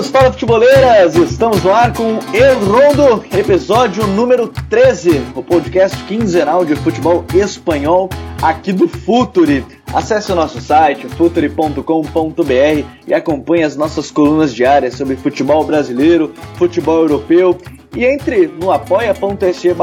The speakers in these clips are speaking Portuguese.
Futeboleiros, fala futeboleiras, estamos no ar com El Rondo, episódio número 13, o podcast quinzenal de futebol espanhol aqui do Futuri. Acesse o nosso site futuri.com.br e acompanhe as nossas colunas diárias sobre futebol brasileiro, futebol europeu e entre no apoia.se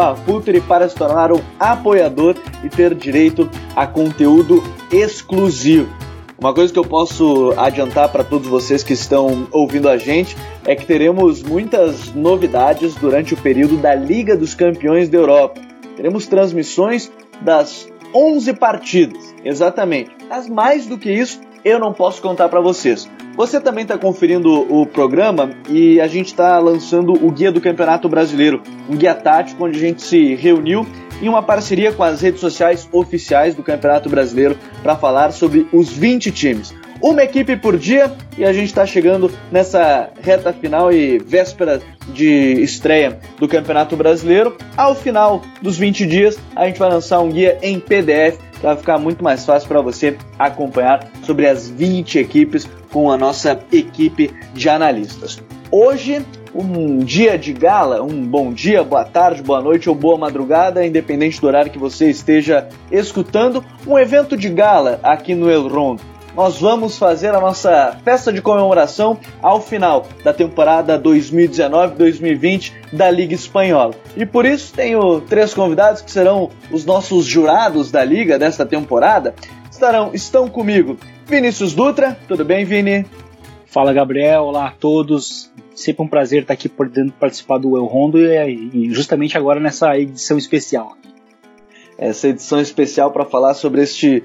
para se tornar um apoiador e ter direito a conteúdo exclusivo. Uma coisa que eu posso adiantar para todos vocês que estão ouvindo a gente é que teremos muitas novidades durante o período da Liga dos Campeões da Europa. Teremos transmissões das 11 partidas, exatamente. Mas mais do que isso, eu não posso contar para vocês. Você também está conferindo o programa e a gente está lançando o Guia do Campeonato Brasileiro, um guia tático onde a gente se reuniu em uma parceria com as redes sociais oficiais do Campeonato Brasileiro para falar sobre os 20 times. Uma equipe por dia e a gente está chegando nessa reta final e véspera de estreia do Campeonato Brasileiro. Ao final dos 20 dias, a gente vai lançar um guia em PDF vai ficar muito mais fácil para você acompanhar sobre as 20 equipes com a nossa equipe de analistas. Hoje um dia de gala, um bom dia, boa tarde, boa noite ou boa madrugada, independente do horário que você esteja escutando, um evento de gala aqui no El Rondo. Nós vamos fazer a nossa festa de comemoração ao final da temporada 2019-2020 da Liga Espanhola. E por isso tenho três convidados que serão os nossos jurados da liga desta temporada. Estarão, estão comigo Vinícius Dutra, tudo bem, Vini? Fala Gabriel, olá a todos. Sempre um prazer estar aqui podendo participar do El Rondo e, justamente agora nessa edição especial. Essa edição especial para falar sobre este,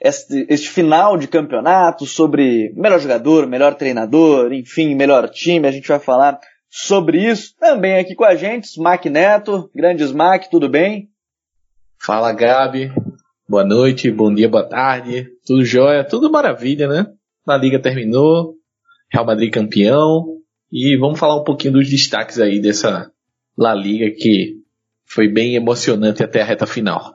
este, este final de campeonato, sobre melhor jogador, melhor treinador, enfim, melhor time. A gente vai falar sobre isso. Também aqui com a gente, Smack Neto. Grande Smack, tudo bem? Fala Gabi, boa noite, bom dia, boa tarde. Tudo jóia, tudo maravilha, né? A liga terminou, Real Madrid campeão, e vamos falar um pouquinho dos destaques aí dessa La Liga que foi bem emocionante até a reta final.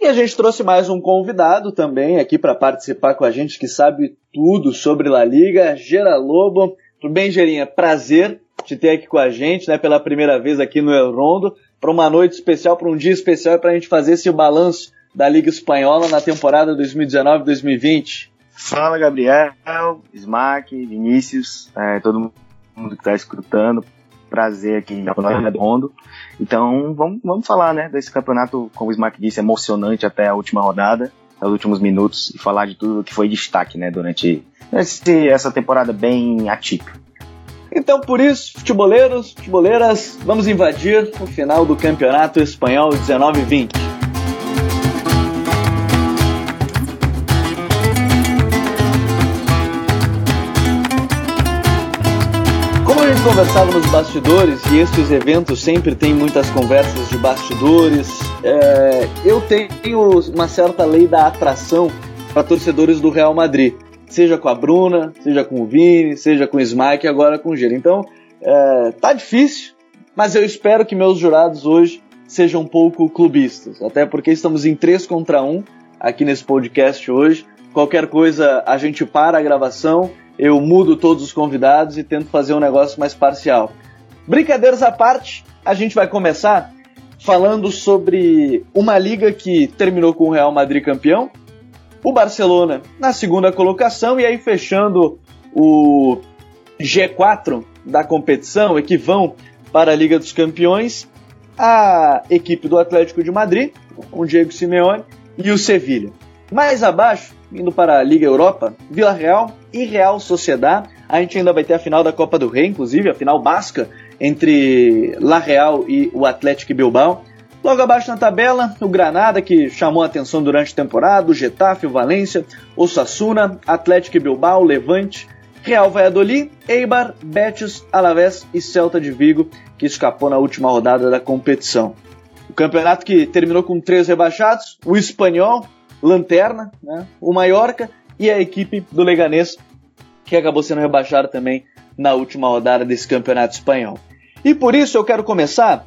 E a gente trouxe mais um convidado também aqui para participar com a gente que sabe tudo sobre La Liga, Gera Lobo. Tudo bem, Gerinha? Prazer te ter aqui com a gente, né, pela primeira vez aqui no El Rondo, para uma noite especial, para um dia especial para a gente fazer esse balanço da Liga Espanhola na temporada 2019-2020. Fala, Gabriel, Smack, Vinícius, é, todo mundo mundo que está escutando. Prazer aqui na Redondo. Então, vamos, vamos falar, né, desse campeonato, como o Smack disse, emocionante até a última rodada, os últimos minutos, e falar de tudo que foi destaque, né, durante esse, essa temporada bem atípica. Então, por isso, futeboleiros, futeboleiras, vamos invadir o final do Campeonato Espanhol 19-20. Conversava nos bastidores, e estes eventos sempre têm muitas conversas de bastidores, é, eu tenho uma certa lei da atração para torcedores do Real Madrid. Seja com a Bruna, seja com o Vini, seja com o e agora com o Giro. Então, é, tá difícil, mas eu espero que meus jurados hoje sejam um pouco clubistas. Até porque estamos em 3 contra 1 aqui nesse podcast hoje. Qualquer coisa, a gente para a gravação eu mudo todos os convidados e tento fazer um negócio mais parcial. Brincadeiras à parte, a gente vai começar falando sobre uma liga que terminou com o Real Madrid campeão, o Barcelona na segunda colocação e aí fechando o G4 da competição e que vão para a Liga dos Campeões, a equipe do Atlético de Madrid, com Diego Simeone e o Sevilha. Mais abaixo, indo para a Liga Europa, Vila Real e Real Sociedad. A gente ainda vai ter a final da Copa do Rei, inclusive, a final basca entre La Real e o Atlético Bilbao. Logo abaixo na tabela, o Granada, que chamou a atenção durante a temporada, o Getafe, o Valência, o Sassuna, Atlético Bilbao, Levante, Real Valladolid, Eibar, Betis, Alavés e Celta de Vigo, que escapou na última rodada da competição. O campeonato que terminou com três rebaixados, o Espanhol, Lanterna, né? o Mallorca e a equipe do Leganês, que acabou sendo rebaixada também na última rodada desse campeonato espanhol. E por isso eu quero começar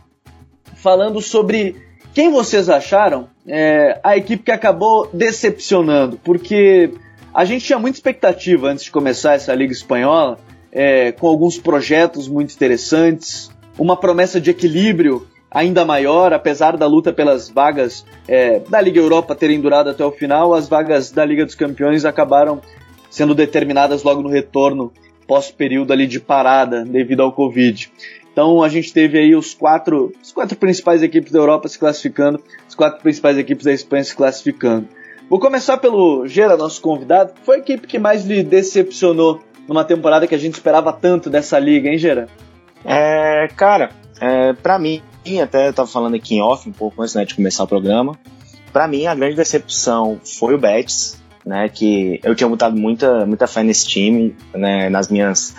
falando sobre quem vocês acharam é, a equipe que acabou decepcionando, porque a gente tinha muita expectativa antes de começar essa Liga Espanhola é, com alguns projetos muito interessantes, uma promessa de equilíbrio ainda maior, apesar da luta pelas vagas é, da Liga Europa terem durado até o final, as vagas da Liga dos Campeões acabaram sendo determinadas logo no retorno pós-período ali de parada devido ao Covid. Então a gente teve aí os quatro, as quatro principais equipes da Europa se classificando, as quatro principais equipes da Espanha se classificando. Vou começar pelo Gera, nosso convidado. Foi a equipe que mais lhe decepcionou numa temporada que a gente esperava tanto dessa liga, hein, Gera? É, cara, é, para mim, até eu tava falando aqui em off um pouco antes né, de começar o programa. Para mim, a grande decepção foi o Betis, né? Que eu tinha botado muita, muita fé nesse time, né? Nas minhas,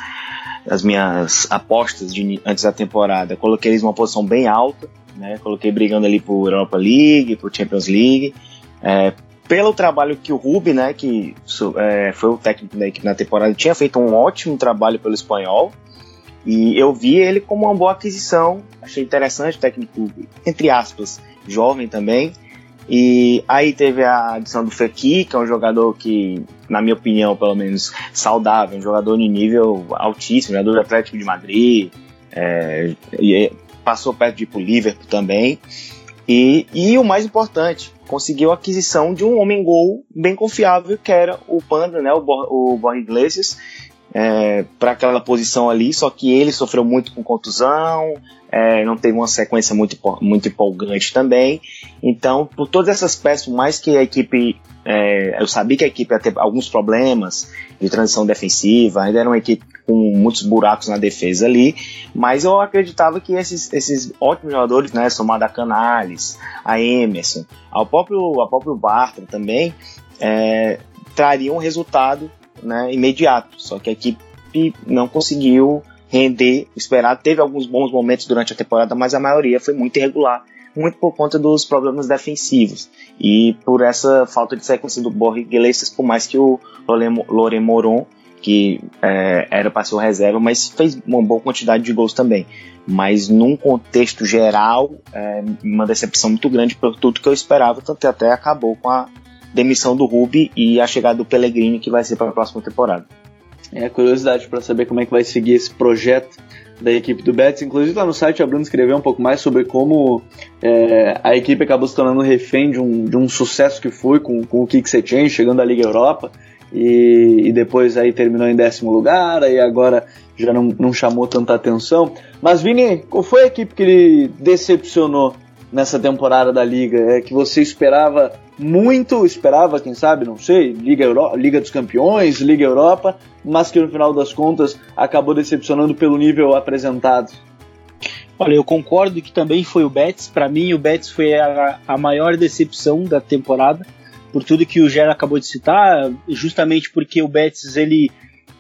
nas minhas apostas de, antes da temporada. Coloquei eles numa posição bem alta, né? Coloquei brigando ali por Europa League, por Champions League. É, pelo trabalho que o Rubi, né, que é, foi o técnico da equipe na temporada, tinha feito um ótimo trabalho pelo espanhol, e eu vi ele como uma boa aquisição, achei interessante, técnico, entre aspas, jovem também. E aí teve a adição do Fekir, que é um jogador que, na minha opinião, pelo menos saudável, um jogador de nível altíssimo, jogador do Atlético de Madrid, é, e passou perto de ir pro Liverpool também. E, e o mais importante, conseguiu a aquisição de um homem-gol bem confiável, que era o Panda, né, o, o Borja Iglesias, é, para aquela posição ali, só que ele sofreu muito com contusão, é, não teve uma sequência muito, muito empolgante também. Então, por todas essas peças, mais que a equipe. É, eu sabia que a equipe ia ter alguns problemas de transição defensiva, ainda era uma equipe com muitos buracos na defesa ali, mas eu acreditava que esses, esses ótimos jogadores, né, somado a Canales, a Emerson, ao próprio, ao próprio Bartra também, é, trariam um resultado né, imediato. Só que a equipe não conseguiu render o esperado. Teve alguns bons momentos durante a temporada, mas a maioria foi muito irregular, muito por conta dos problemas defensivos e por essa falta de sequência do Borja Iglesias, por mais que o Lore Moron, que é, era para ser reserva, mas fez uma boa quantidade de gols também. Mas num contexto geral, é, uma decepção muito grande por tudo que eu esperava, tanto que até acabou com a demissão do Ruby e a chegada do Pellegrini, que vai ser para a próxima temporada. É, curiosidade para saber como é que vai seguir esse projeto da equipe do Betis. Inclusive lá no site a Bruno escreveu um pouco mais sobre como é, a equipe acabou se tornando refém de um, de um sucesso que foi com, com o Setien chegando à Liga Europa e, e, depois aí terminou em décimo lugar, aí agora já não, não chamou tanta atenção. Mas Vini, qual foi a equipe que ele decepcionou nessa temporada da Liga? É que você esperava muito, esperava, quem sabe, não sei, Liga, Euro Liga dos Campeões, Liga Europa, mas que no final das contas acabou decepcionando pelo nível apresentado. Olha, eu concordo que também foi o Betis. Para mim, o Betis foi a, a, maior decepção da temporada, por tudo que o Gera acabou de citar, justamente porque o Betis, ele,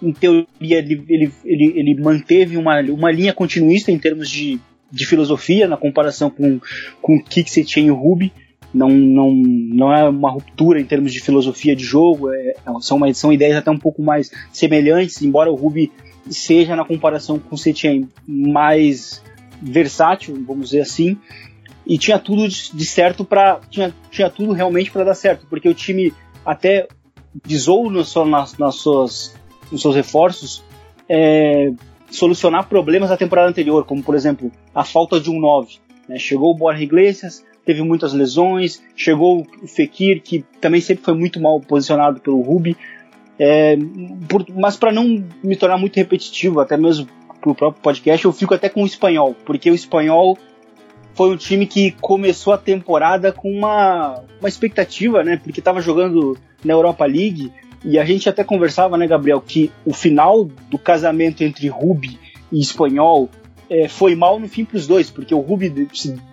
em teoria, ele, ele, ele, ele manteve uma, uma linha continuista em termos de, de filosofia, na comparação com, com o Kik e o Rubi não, não, não é uma ruptura em termos de filosofia de jogo, é, são, uma, são ideias até um pouco mais semelhantes, embora o Ruby seja na comparação com o Setien mais versátil, vamos dizer assim, e tinha tudo de certo para tinha, tinha tudo realmente para dar certo, porque o time até visou no, nas, nas suas, nos seus reforços é, solucionar problemas da temporada anterior, como por exemplo a falta de um 9. Né? Chegou o Borja Iglesias, teve muitas lesões, chegou o Fekir, que também sempre foi muito mal posicionado pelo Rubi. É, por, mas para não me tornar muito repetitivo, até mesmo pro próprio podcast, eu fico até com o espanhol, porque o espanhol foi um time que começou a temporada com uma, uma expectativa, né? Porque estava jogando na Europa League e a gente até conversava, né, Gabriel, que o final do casamento entre Rubi e espanhol é, foi mal no fim para os dois, porque o Rubi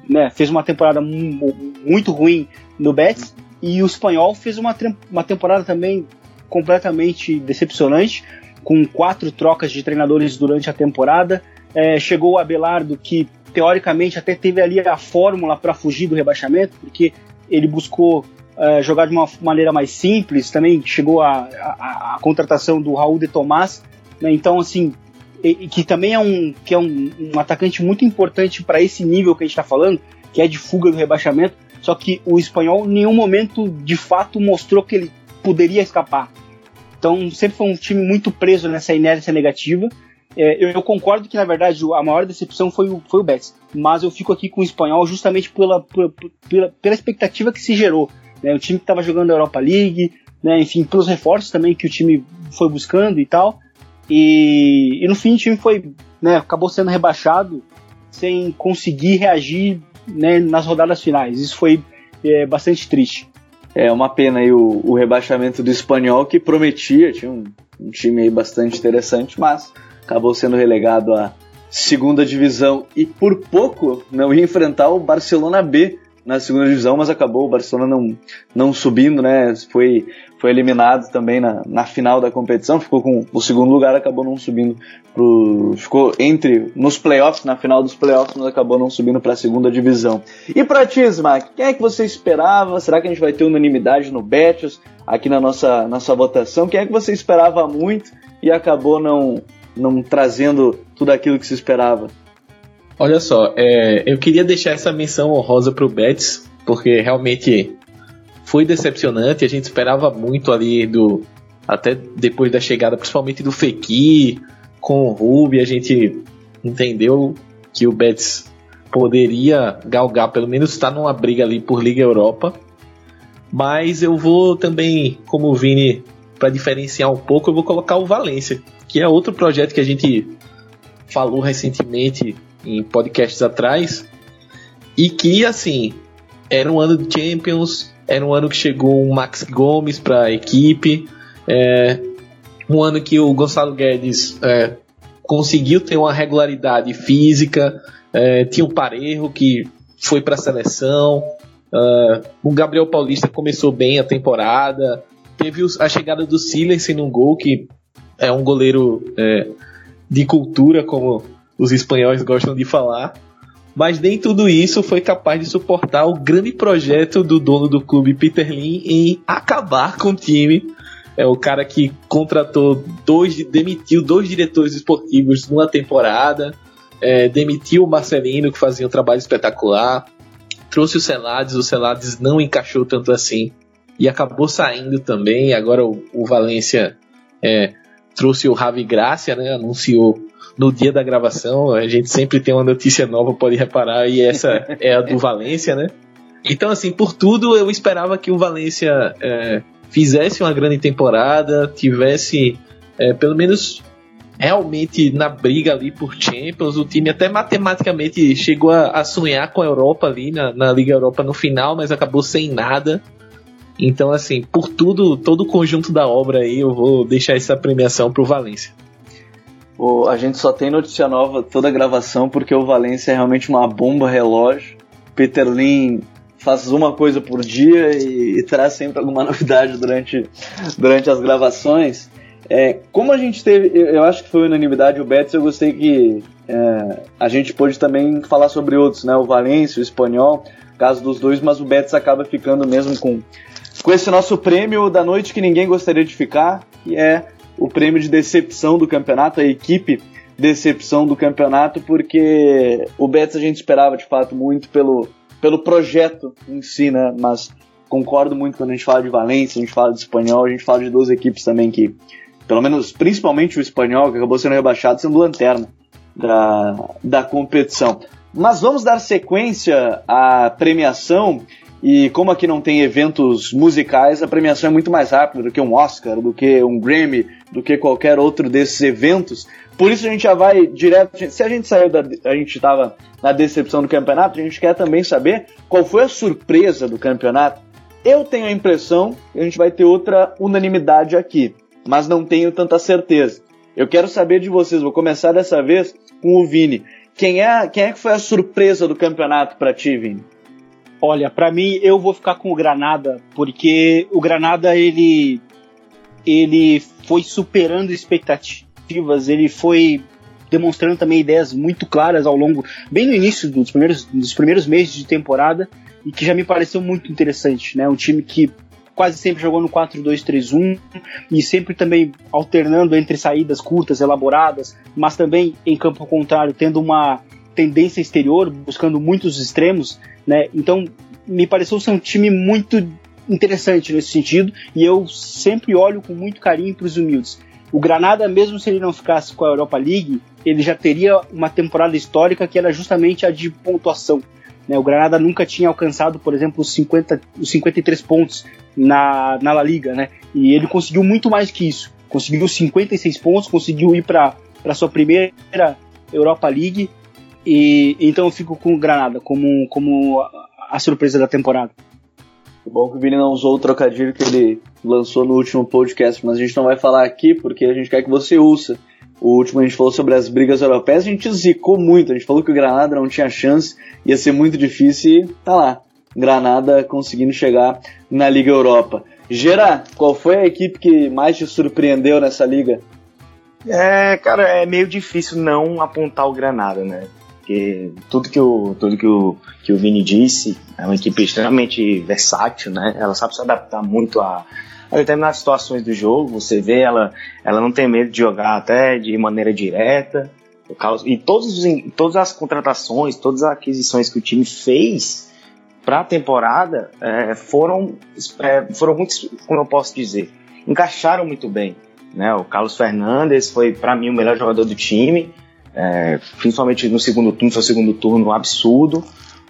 né, fez uma temporada muito ruim no Betis e o espanhol fez uma, uma temporada também completamente decepcionante, com quatro trocas de treinadores durante a temporada. É, chegou o Abelardo, que teoricamente até teve ali a fórmula para fugir do rebaixamento, porque ele buscou é, jogar de uma maneira mais simples, também chegou a, a, a contratação do Raul de Tomás. Né, então, assim, e, que também é um, que é um, um atacante muito importante para esse nível que a gente está falando, que é de fuga do rebaixamento. Só que o espanhol em nenhum momento de fato mostrou que ele poderia escapar. Então sempre foi um time muito preso nessa inércia negativa. é, eu, eu, concordo que, na verdade, a maior decepção foi o, foi o Betis. Mas eu fico aqui com o espanhol justamente pela, pela, pela, pela expectativa que se gerou. Né? O time que estava jogando a Europa League, né? enfim, pelos reforços também que o time foi buscando e tal. E, e no fim o time foi, né, acabou sendo rebaixado sem conseguir reagir né, nas rodadas finais. Isso foi é, bastante triste. É uma pena aí o, o rebaixamento do espanhol que prometia, tinha um, um time aí bastante interessante, mas acabou sendo relegado à segunda divisão e por pouco não ia enfrentar o Barcelona B na segunda divisão, mas acabou o Barcelona não, não subindo, né? Foi, foi eliminado também na, na final da competição, ficou com o segundo lugar, acabou não subindo pro, ficou entre nos playoffs, na final dos playoffs, mas acabou não subindo para a segunda divisão. E para ti, Smack, quem é que você esperava? Será que a gente vai ter unanimidade no Betis aqui na nossa nossa votação? Quem é que você esperava muito e acabou não não trazendo tudo aquilo que se esperava? Olha só, é, eu queria deixar essa menção honrosa pro Betis, porque realmente foi decepcionante. A gente esperava muito ali do. Até depois da chegada, principalmente do Fekir, com o Ruby, a gente entendeu que o Betis poderia galgar, pelo menos estar numa briga ali por Liga Europa. Mas eu vou também, como o Vini, para diferenciar um pouco, eu vou colocar o Valência, que é outro projeto que a gente falou recentemente em podcasts atrás, e que, assim, era um ano de Champions, era um ano que chegou um Max Gomes para a equipe, é, um ano que o Gonçalo Guedes é, conseguiu ter uma regularidade física, é, tinha o Parejo que foi para a seleção, é, o Gabriel Paulista começou bem a temporada, teve a chegada do Silas no gol, que é um goleiro é, de cultura, como os espanhóis gostam de falar. Mas nem tudo isso foi capaz de suportar o grande projeto do dono do clube, Peter Lin, em acabar com o time. É o cara que contratou dois, demitiu dois diretores esportivos numa temporada, é, demitiu o Marcelino, que fazia um trabalho espetacular, trouxe o Celades, o Celades não encaixou tanto assim e acabou saindo também. Agora o, o Valência é, trouxe o Ravi Gracia, né, anunciou no dia da gravação. A gente sempre tem uma notícia nova, pode reparar, e essa é a do Valência, né? Então, assim, por tudo eu esperava que o Valência é, fizesse uma grande temporada, tivesse é, pelo menos realmente na briga ali por Champions. O time até matematicamente chegou a, a sonhar com a Europa ali na, na Liga Europa no final, mas acabou sem nada. Então, assim, por tudo, todo o conjunto da obra aí, eu vou deixar essa premiação pro Valência. A gente só tem notícia nova toda a gravação porque o Valência é realmente uma bomba relógio. Peter Lin faz uma coisa por dia e, e traz sempre alguma novidade durante, durante as gravações. É, como a gente teve, eu, eu, acho que foi unanimidade o Betis, eu gostei que é, a gente pôde também falar sobre outros, né? O Valência, o Espanhol, caso dos dois, mas o Betis acaba ficando mesmo com, com esse nosso prêmio da noite que ninguém gostaria de ficar, que é o prêmio de decepção do campeonato, a equipe decepção do campeonato, porque o Betis a gente esperava de fato muito pelo, pelo projeto em si, né? Mas concordo muito quando a gente fala de Valência, a gente fala de Espanhol, a gente fala de duas equipes também que, pelo menos, principalmente o Espanhol, que acabou sendo rebaixado, sendo lanterna da, da competição. Mas vamos dar sequência à premiação e como aqui não tem eventos musicais, a premiação é muito mais rápida do que um Oscar, do que um Grammy, do que qualquer outro desses eventos. Por isso a gente já vai direto. Se a gente saiu da. A gente estava na decepção do campeonato, a gente quer também saber qual foi a surpresa do campeonato. Eu tenho a impressão que a gente vai ter outra unanimidade aqui, mas não tenho tanta certeza. Eu quero saber de vocês, vou começar dessa vez com o Vini. Quem é, quem é que foi a surpresa do campeonato para ti, Vini? Olha, para mim eu vou ficar com o Granada, porque o Granada ele ele foi superando expectativas, ele foi demonstrando também ideias muito claras ao longo, bem no início dos primeiros, dos primeiros meses de temporada, e que já me pareceu muito interessante, né? Um time que quase sempre jogou no 4-2-3-1 e sempre também alternando entre saídas curtas, elaboradas, mas também em campo contrário, tendo uma tendência exterior, buscando muitos extremos, né? Então, me pareceu ser um time muito interessante nesse sentido e eu sempre olho com muito carinho para os humildes. O Granada, mesmo se ele não ficasse com a Europa League, ele já teria uma temporada histórica que era justamente a de pontuação. Né? O Granada nunca tinha alcançado, por exemplo, os, 50, os 53 pontos na, na La Liga, né? E ele conseguiu muito mais que isso. Conseguiu 56 pontos, conseguiu ir para a sua primeira Europa League. E então eu fico com o Granada como, como a, a surpresa da temporada. Que bom que o Vini não usou o trocadilho que ele lançou no último podcast, mas a gente não vai falar aqui porque a gente quer que você ouça. O último a gente falou sobre as brigas europeias, a gente zicou muito, a gente falou que o Granada não tinha chance, ia ser muito difícil e tá lá. Granada conseguindo chegar na Liga Europa. Gera, qual foi a equipe que mais te surpreendeu nessa liga? É, cara, é meio difícil não apontar o Granada, né? Porque tudo que o, tudo que o, que o Vini disse é uma equipe extremamente versátil, né? Ela sabe se adaptar muito a, a determinadas situações do jogo. Você vê ela, ela não tem medo de jogar até de maneira direta. E todos, todas as contratações, todas as aquisições que o time fez para a temporada é, foram, é, foram muito, como eu posso dizer, encaixaram muito bem. Né? O Carlos Fernandes foi, para mim, o melhor jogador do time é, principalmente no segundo turno, foi o segundo turno absurdo.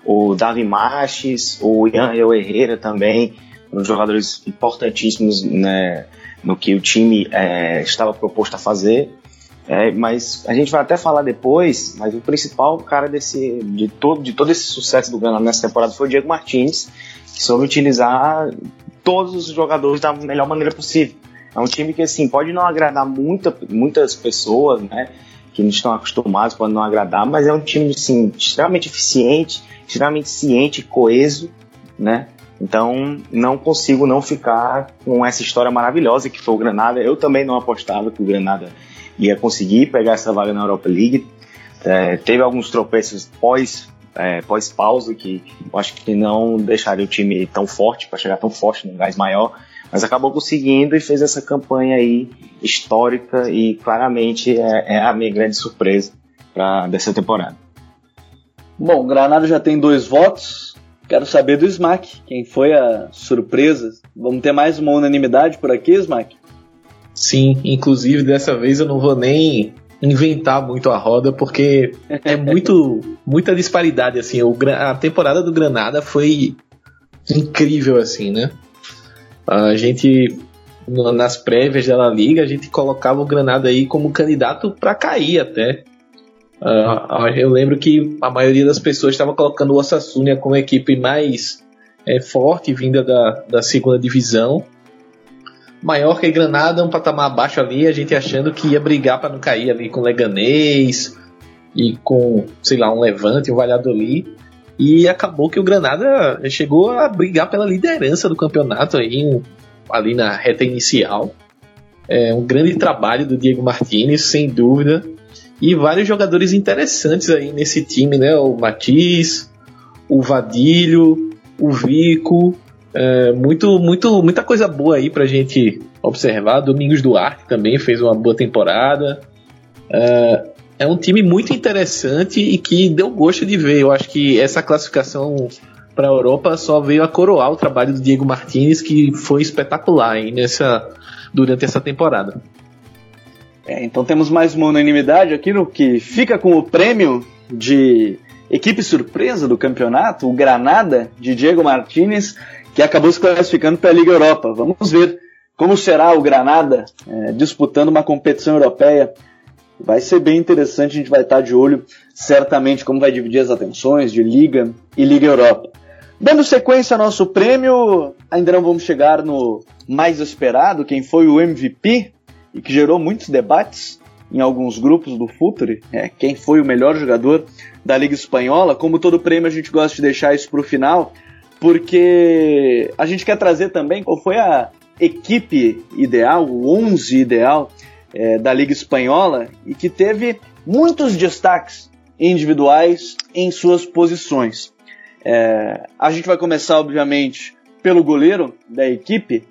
O Davi Marches, o Ian Herrera também, os jogadores importantíssimos né, no que o time é, estava proposto a fazer. É, mas a gente vai até falar depois, mas o principal cara desse, de, todo, de todo esse sucesso do Granada nessa temporada foi o Diego Martins, que soube utilizar todos os jogadores da melhor maneira possível. É um time que assim pode não agradar muita, muitas pessoas, né? Que não estão acostumados, podem não agradar, mas é um time assim, extremamente eficiente, extremamente ciente, coeso, né? Então não consigo não ficar com essa história maravilhosa que foi o Granada. Eu também não apostava que o Granada ia conseguir pegar essa vaga na Europa League. É, teve alguns tropeços pós é, pós pausa que eu acho que não deixaria o time tão forte para chegar tão forte num gás maior mas acabou conseguindo e fez essa campanha aí histórica e claramente é, é a minha grande surpresa pra, dessa temporada. Bom, o Granada já tem dois votos. Quero saber do Smack. Quem foi a surpresa? Vamos ter mais uma unanimidade por aqui, Smack? Sim, inclusive dessa vez eu não vou nem inventar muito a roda porque é muito muita disparidade assim. O, a temporada do Granada foi incrível assim, né? A gente nas prévias da La Liga, a gente colocava o Granada aí como candidato para cair até. Uh, eu lembro que a maioria das pessoas estava colocando o Osasuna como a equipe mais é, forte vinda da, da segunda divisão. Maior que Granada, um patamar abaixo ali, a gente achando que ia brigar para não cair ali com o Leganês e com, sei lá, um Levante, um Valladolid. E acabou que o Granada chegou a brigar pela liderança do campeonato aí, ali na reta inicial. É um grande trabalho do Diego Martinez, sem dúvida. E vários jogadores interessantes aí nesse time, né? O Matiz, o Vadilho, o Vico. É, muito, muito, muita coisa boa aí pra gente observar. Domingos Duarte também fez uma boa temporada. É, é um time muito interessante e que deu gosto de ver. Eu acho que essa classificação para a Europa só veio a coroar o trabalho do Diego Martinez, que foi espetacular hein, nessa, durante essa temporada. É, então temos mais uma unanimidade aqui no que fica com o prêmio de equipe surpresa do campeonato, o Granada de Diego Martinez, que acabou se classificando para a Liga Europa. Vamos ver como será o Granada é, disputando uma competição europeia Vai ser bem interessante, a gente vai estar de olho certamente como vai dividir as atenções de Liga e Liga Europa. Dando sequência ao nosso prêmio, ainda não vamos chegar no mais esperado, quem foi o MVP e que gerou muitos debates em alguns grupos do Futuri, é, quem foi o melhor jogador da Liga Espanhola. Como todo prêmio, a gente gosta de deixar isso para o final, porque a gente quer trazer também qual foi a equipe ideal, o 11 ideal é, da Liga Espanhola e que teve muitos destaques individuais em suas posições. É, a gente vai começar, obviamente, pelo goleiro da equipe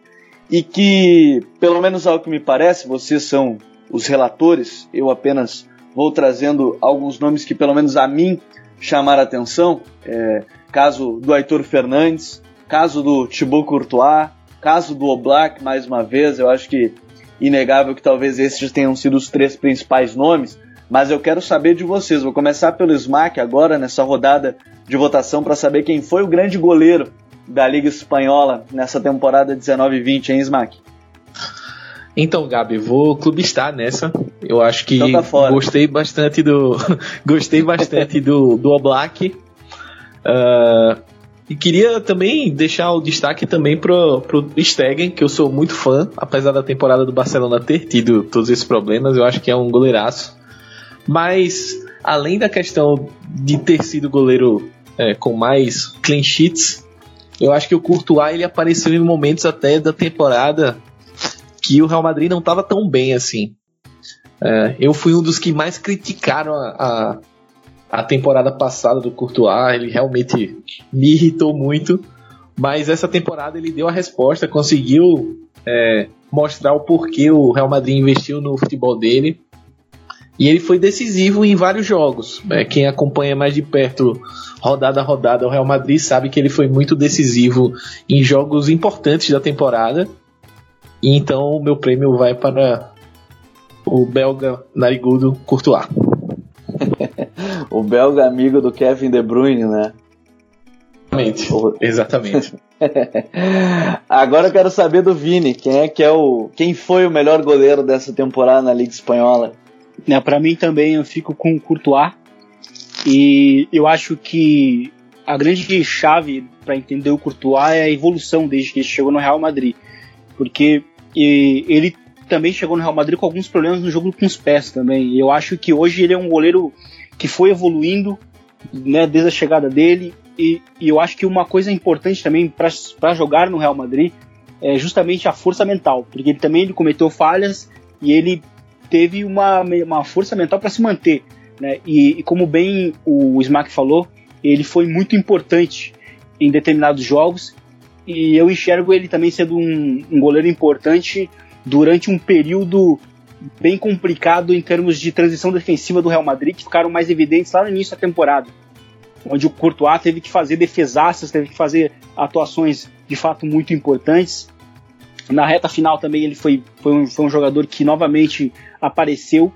e que, pelo menos ao que me parece, vocês são os relatores, eu apenas vou trazendo alguns nomes que, pelo menos a mim, chamaram atenção. É, caso do Aitor Fernandes, caso do Thibaut Courtois, caso do Oblak, mais uma vez, eu acho que inegável que talvez esses tenham sido os três principais nomes, mas eu quero saber de vocês. Vou começar pelo Smack agora, nessa rodada de votação, para saber quem foi o grande goleiro da Liga Espanhola nessa temporada 19-20, hein, Smack? Então, Gabi, vou clubistar nessa. Eu acho que então tá gostei bastante do gostei bastante do do Oblak. Uh, e queria também deixar o destaque também pro, pro Stegen, que eu sou muito fã, apesar da temporada do Barcelona ter tido todos esses problemas, eu acho que é um goleiraço. Mas, além da questão de ter sido goleiro é, com mais clean sheets, eu acho que o Courtois ele apareceu em momentos até da temporada que o Real Madrid não estava tão bem assim. É, eu fui um dos que mais criticaram a, a a temporada passada do Courtois, ele realmente me irritou muito, mas essa temporada ele deu a resposta, conseguiu é, mostrar o porquê o Real Madrid investiu no futebol dele. E ele foi decisivo em vários jogos. É, quem acompanha mais de perto, rodada a rodada, o Real Madrid sabe que ele foi muito decisivo em jogos importantes da temporada. E então o meu prêmio vai para o belga narigudo Courtois. O belga amigo do Kevin De Bruyne, né? Exatamente. Exatamente. Agora eu quero saber do Vini, quem é que é o, quem foi o melhor goleiro dessa temporada na Liga Espanhola? É, para mim também eu fico com o Courtois e eu acho que a grande chave para entender o Courtois é a evolução desde que ele chegou no Real Madrid, porque ele também chegou no Real Madrid com alguns problemas no jogo com os pés também. Eu acho que hoje ele é um goleiro que foi evoluindo né, desde a chegada dele. E, e eu acho que uma coisa importante também para jogar no Real Madrid é justamente a força mental, porque ele também ele cometeu falhas e ele teve uma, uma força mental para se manter. Né? E, e, como bem o Smack falou, ele foi muito importante em determinados jogos e eu enxergo ele também sendo um, um goleiro importante durante um período bem complicado em termos de transição defensiva do Real Madrid, que ficaram mais evidentes lá no início da temporada, onde o Courtois teve que fazer defesaças, teve que fazer atuações de fato muito importantes. Na reta final também ele foi, foi, um, foi um jogador que novamente apareceu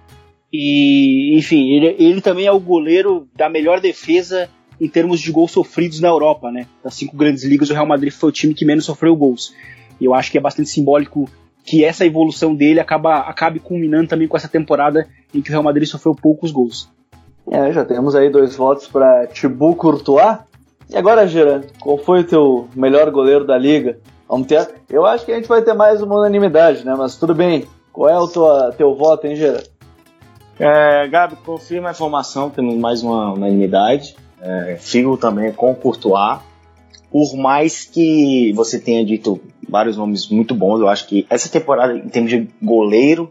e, enfim, ele, ele também é o goleiro da melhor defesa em termos de gols sofridos na Europa, né? Das cinco grandes ligas, o Real Madrid foi o time que menos sofreu gols. E eu acho que é bastante simbólico que essa evolução dele acaba, acabe culminando também com essa temporada em que o Real Madrid sofreu poucos gols. É, já temos aí dois votos para Thibaut Courtois. E agora, Gira, qual foi o teu melhor goleiro da liga? Vamos ter. Eu acho que a gente vai ter mais uma unanimidade, né? Mas tudo bem. Qual é o teu, teu voto, hein, Gira? É, Gabi, confirma a informação, temos mais uma unanimidade. É, fico também com o Courtois. Por mais que você tenha dito vários nomes muito bons. Eu acho que essa temporada, em termos de goleiro,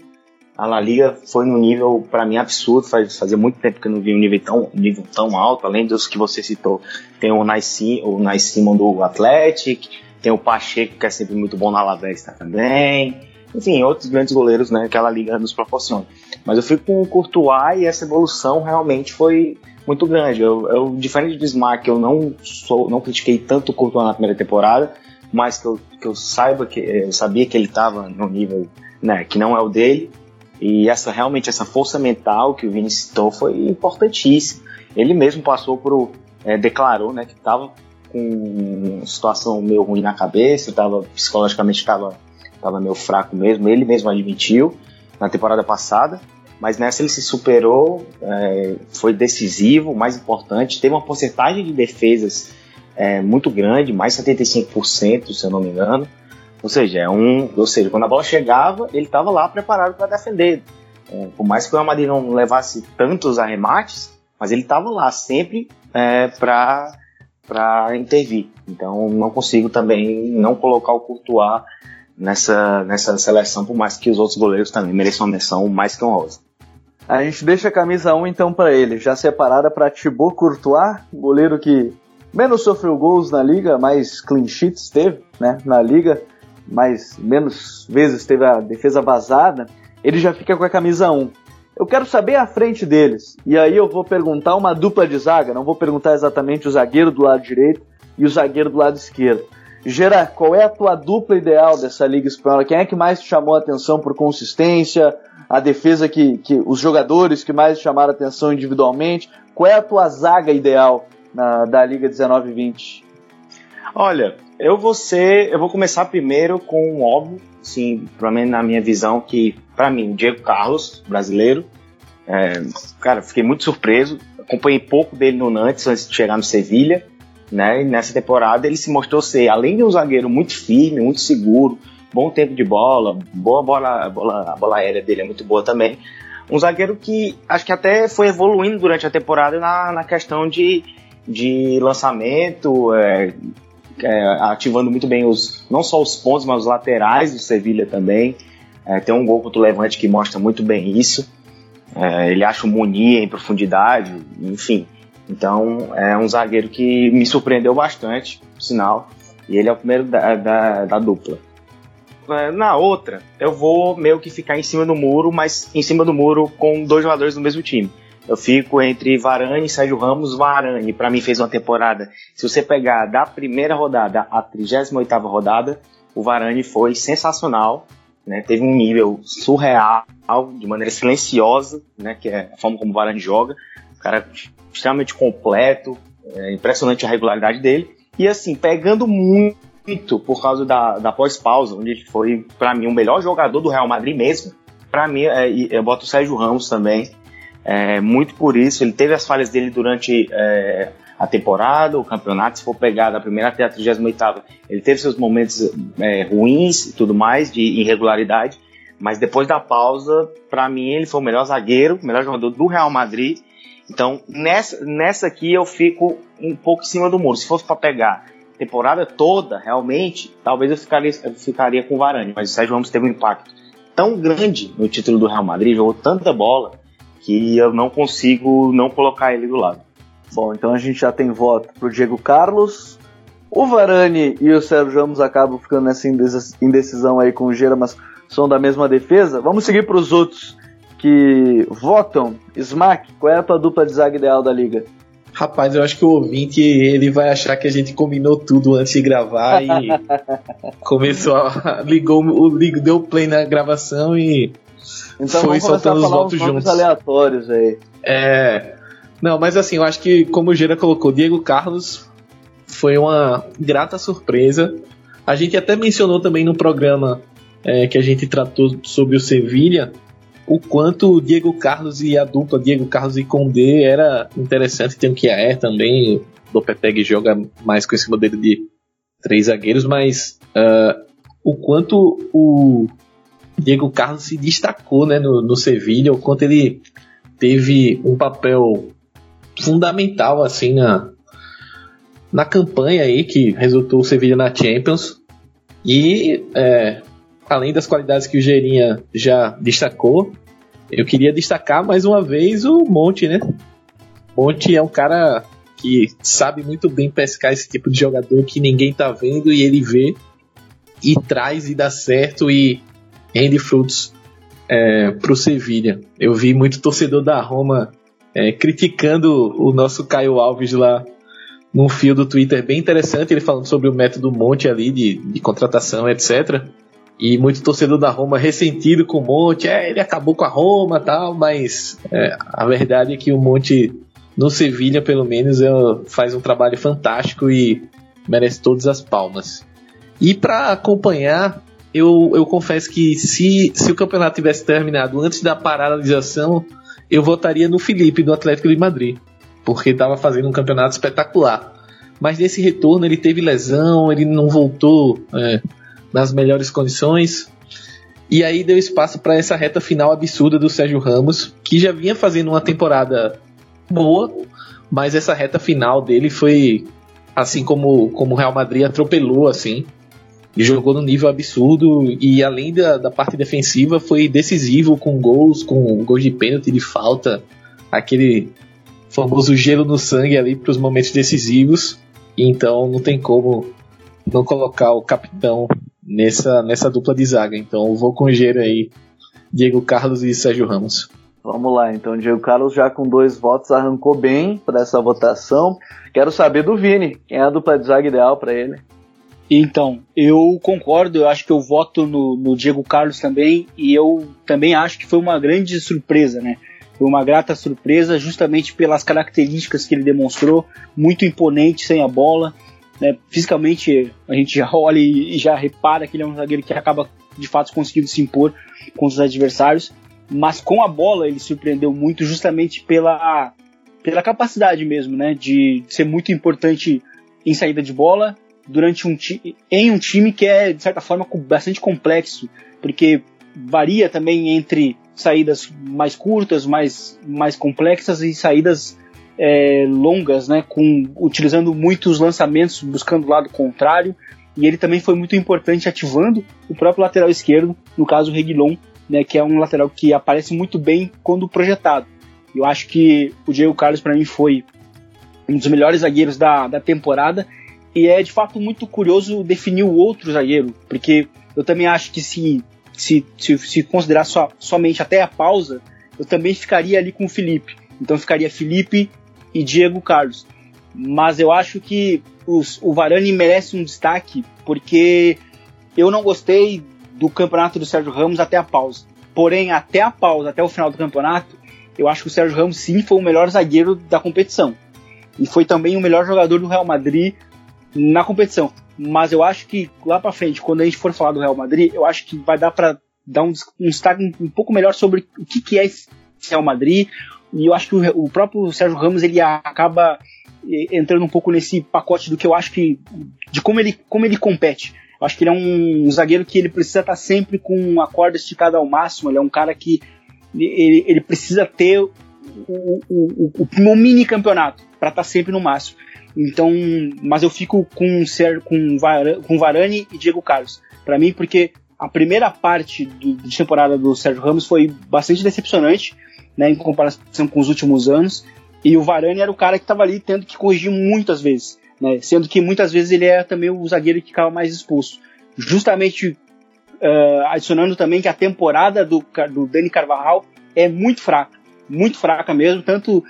a La Liga foi no nível, para mim, absurdo. Faz, fazia muito tempo que eu não vi um nível tão, nível tão alto. Além dos que você citou, tem o Nice, o Nice do Athletic, tem o Pacheco, que é sempre muito bom na Alavés tá também. Enfim, outros grandes goleiros né, que a La Liga nos proporciona. Mas eu fico com o Courtois e essa evolução realmente foi muito grande. Eu, eu diferente do Smack, eu não sou, não critiquei tanto o Courtois na primeira temporada, mas que eu, que eu saiba que eu sabia que ele estava no nível né, que não é o dele. E essa realmente essa força mental que o Vini citou foi importantíssima. Ele mesmo passou por é, declarou, né, que estava com situação meio ruim na cabeça, tava psicologicamente estava tava meio fraco mesmo. Ele mesmo admitiu na temporada passada, mas nessa ele se superou, é, foi decisivo, mais importante, teve uma porcentagem de defesas é, muito grande, mais 75%, se eu não me engano. Ou seja, é um, ou seja, quando a bola chegava, ele estava lá preparado para defender. É, por mais que o Real não levasse tantos arremates, mas ele estava lá sempre é, para para intervir. Então não consigo também não colocar o Courtois nessa, nessa seleção, por mais que os outros goleiros também mereçam uma menção mais que honrosa. A gente deixa a camisa 1 então para ele, já separada para Thibaut Courtois, goleiro que menos sofreu gols na liga, mais clean sheets teve, né, na liga, mais menos vezes teve a defesa vazada, ele já fica com a camisa 1. Eu quero saber a frente deles. E aí eu vou perguntar uma dupla de zaga, não vou perguntar exatamente o zagueiro do lado direito e o zagueiro do lado esquerdo. Gera, qual é a tua dupla ideal dessa Liga Espanhola? Quem é que mais te chamou a atenção por consistência? A defesa que, que os jogadores que mais chamaram atenção individualmente? Qual é a tua zaga ideal na, da Liga 19-20? Olha, eu vou ser, eu vou começar primeiro com um óbvio, sim, para mim na minha visão que para mim Diego Carlos, brasileiro, é, cara, fiquei muito surpreso. Acompanhei pouco dele no Nantes antes de chegar no Sevilha né? E nessa temporada ele se mostrou ser, além de um zagueiro muito firme, muito seguro, bom tempo de bola, boa bola, bola, a bola aérea dele é muito boa também. Um zagueiro que acho que até foi evoluindo durante a temporada na, na questão de, de lançamento, é, é, ativando muito bem os não só os pontos, mas os laterais do Sevilha também. É, tem um gol contra o Levante que mostra muito bem isso. É, ele acha o Munir em profundidade, enfim. Então é um zagueiro que me surpreendeu bastante, por sinal, e ele é o primeiro da, da, da dupla. É, na outra, eu vou meio que ficar em cima do muro, mas em cima do muro com dois jogadores do mesmo time. Eu fico entre Varane e Sérgio Ramos. Varane, para mim, fez uma temporada. Se você pegar da primeira rodada à 38 rodada, o Varane foi sensacional. Né? Teve um nível surreal, de maneira silenciosa, né? que é a forma como o Varane joga. O cara extremamente completo, é impressionante a regularidade dele. E assim, pegando muito por causa da, da pós-pausa, onde ele foi, para mim, o melhor jogador do Real Madrid mesmo. Para mim, é, eu boto o Sérgio Ramos também. É, muito por isso, ele teve as falhas dele durante é, a temporada, o campeonato, se for pegar da primeira até a 38 ele teve seus momentos é, ruins e tudo mais, de irregularidade, mas depois da pausa, para mim ele foi o melhor zagueiro, o melhor jogador do Real Madrid, então, nessa, nessa aqui eu fico um pouco em cima do muro. Se fosse para pegar temporada toda, realmente, talvez eu ficaria, eu ficaria com o Varane, mas o Sérgio Ramos teve um impacto tão grande no título do Real Madrid, jogou tanta bola, que eu não consigo não colocar ele do lado. Bom, então a gente já tem voto pro Diego Carlos. O Varane e o Sérgio Ramos acabam ficando nessa indecisão aí com o Gera, mas são da mesma defesa. Vamos seguir para os outros que votam. Smack, qual é a tua dupla de zaga ideal da liga? Rapaz, eu acho que o ouvinte ele vai achar que a gente combinou tudo antes de gravar e começou a ligou o ligo deu play na gravação e então foi soltando os votos juntos. aleatórios aí. É. Não, mas assim, eu acho que como o Gera colocou, Diego Carlos foi uma grata surpresa. A gente até mencionou também no programa é, que a gente tratou sobre o Sevilha, o quanto Diego Carlos e a dupla Diego Carlos e Condé era interessante. Tem o Kiaer também, o Lopetegui joga mais com esse modelo de três zagueiros, mas uh, o quanto o Diego Carlos se destacou né, no, no Sevilha, o quanto ele teve um papel fundamental assim na, na campanha aí que resultou o Sevilha na Champions. E é, além das qualidades que o Gerinha já destacou, eu queria destacar mais uma vez o Monte, né? Monte é um cara que sabe muito bem pescar esse tipo de jogador que ninguém tá vendo e ele vê e traz e dá certo e rende frutos é, pro Sevilha. Eu vi muito torcedor da Roma é, criticando o nosso Caio Alves lá num fio do Twitter bem interessante, ele falando sobre o método Monte ali de, de contratação, etc. E muito torcedor da Roma ressentido com o Monte, é, ele acabou com a Roma tal, mas é, a verdade é que o Monte, no Sevilha pelo menos, é, faz um trabalho fantástico e merece todas as palmas. E para acompanhar, eu, eu confesso que se, se o campeonato tivesse terminado antes da paralisação, eu votaria no Felipe do Atlético de Madrid, porque estava fazendo um campeonato espetacular. Mas nesse retorno ele teve lesão, ele não voltou é, nas melhores condições. E aí deu espaço para essa reta final absurda do Sérgio Ramos, que já vinha fazendo uma temporada boa, mas essa reta final dele foi assim como, como o Real Madrid atropelou assim. E jogou no nível absurdo e além da, da parte defensiva foi decisivo com gols, com gols de pênalti, de falta, aquele famoso gelo no sangue ali para os momentos decisivos. Então não tem como não colocar o capitão nessa, nessa dupla de zaga. Então eu vou com o Gero aí, Diego Carlos e Sérgio Ramos. Vamos lá, então Diego Carlos já com dois votos arrancou bem para essa votação. Quero saber do Vini, quem é a dupla de zaga ideal para ele? Então, eu concordo, eu acho que eu voto no, no, Diego Carlos também, e eu também acho que foi uma grande surpresa, né? Foi uma grata surpresa justamente pelas características que ele demonstrou, muito imponente sem a bola. Né? Fisicamente, a gente já olha e já repara que ele é um zagueiro que acaba de fato conseguindo se impor contra os adversários, mas com a bola ele surpreendeu muito justamente pela, pela capacidade mesmo, né? De ser muito importante em saída de bola durante um em um time que é de certa forma bastante complexo, porque varia também entre saídas mais curtas, mais, mais complexas e saídas é, longas, né, com utilizando muitos lançamentos, buscando o lado contrário. E ele também foi muito importante ativando o próprio lateral esquerdo, no caso o Reguilon, né, que é um lateral que aparece muito bem quando projetado. Eu acho que o Diego Carlos para mim foi um dos melhores zagueiros da, da temporada e é de fato muito curioso definir o outro zagueiro, porque eu também acho que se, se, se, se considerar so, somente até a pausa, eu também ficaria ali com o Felipe. Então ficaria Felipe e Diego Carlos. Mas eu acho que os, o Varane merece um destaque porque eu não gostei do campeonato do Sérgio Ramos até a pausa. Porém, até a pausa, até o final do campeonato, eu acho que o Sérgio Ramos sim foi o melhor zagueiro da competição. E foi também o melhor jogador do Real Madrid na competição. Mas eu acho que lá para frente, quando a gente for falar do Real Madrid, eu acho que vai dar para dar um, um destaque um pouco melhor sobre o que, que é esse Real Madrid. E eu acho que o, o próprio Sérgio Ramos ele acaba eh, entrando um pouco nesse pacote do que eu acho que de como ele como ele compete. Eu acho que ele é um, um zagueiro que ele precisa estar sempre com a corda esticada ao máximo. Ele é um cara que ele, ele precisa ter o, o, o, o mini campeonato para estar sempre no máximo. Então, mas eu fico com com Varane, com Varane e Diego Carlos. Para mim, porque a primeira parte do, de temporada do Sérgio Ramos foi bastante decepcionante, né, em comparação com os últimos anos. E o Varane era o cara que estava ali tendo que corrigir muitas vezes, né, sendo que muitas vezes ele é também o zagueiro que ficava mais exposto. Justamente uh, adicionando também que a temporada do, do Dani Carvajal é muito fraca, muito fraca mesmo, tanto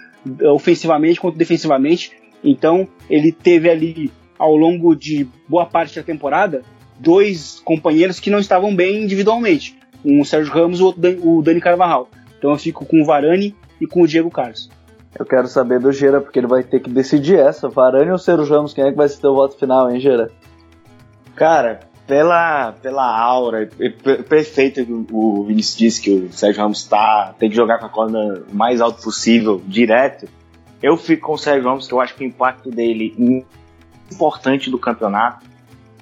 ofensivamente quanto defensivamente. Então ele teve ali ao longo de boa parte da temporada dois companheiros que não estavam bem individualmente, um Sérgio Ramos e o Dani Carvajal. Então eu fico com o Varane e com o Diego Carlos. Eu quero saber do Gera, porque ele vai ter que decidir essa. Varane ou Sérgio Ramos? Quem é que vai ser o voto final, hein, Gera? Cara, pela, pela aura perfeita que o Vinícius disse que o Sérgio Ramos tá, tem que jogar com a corda mais alto possível, direto. Eu fico com o Sérgio Ramos, que eu acho que o impacto dele importante do campeonato,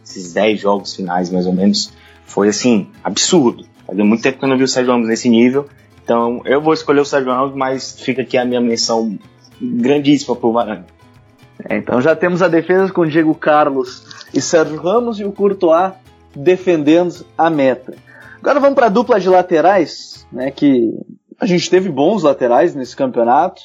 esses 10 jogos finais mais ou menos, foi assim, absurdo. Fazia muito tempo que eu não vi o Sérgio Ramos nesse nível. Então eu vou escolher o Sérgio Ramos, mas fica aqui a minha menção grandíssima pro Varane. É, então já temos a defesa com Diego Carlos e Sérgio Ramos e o Courtois defendendo a meta. Agora vamos para a dupla de laterais, né, que a gente teve bons laterais nesse campeonato.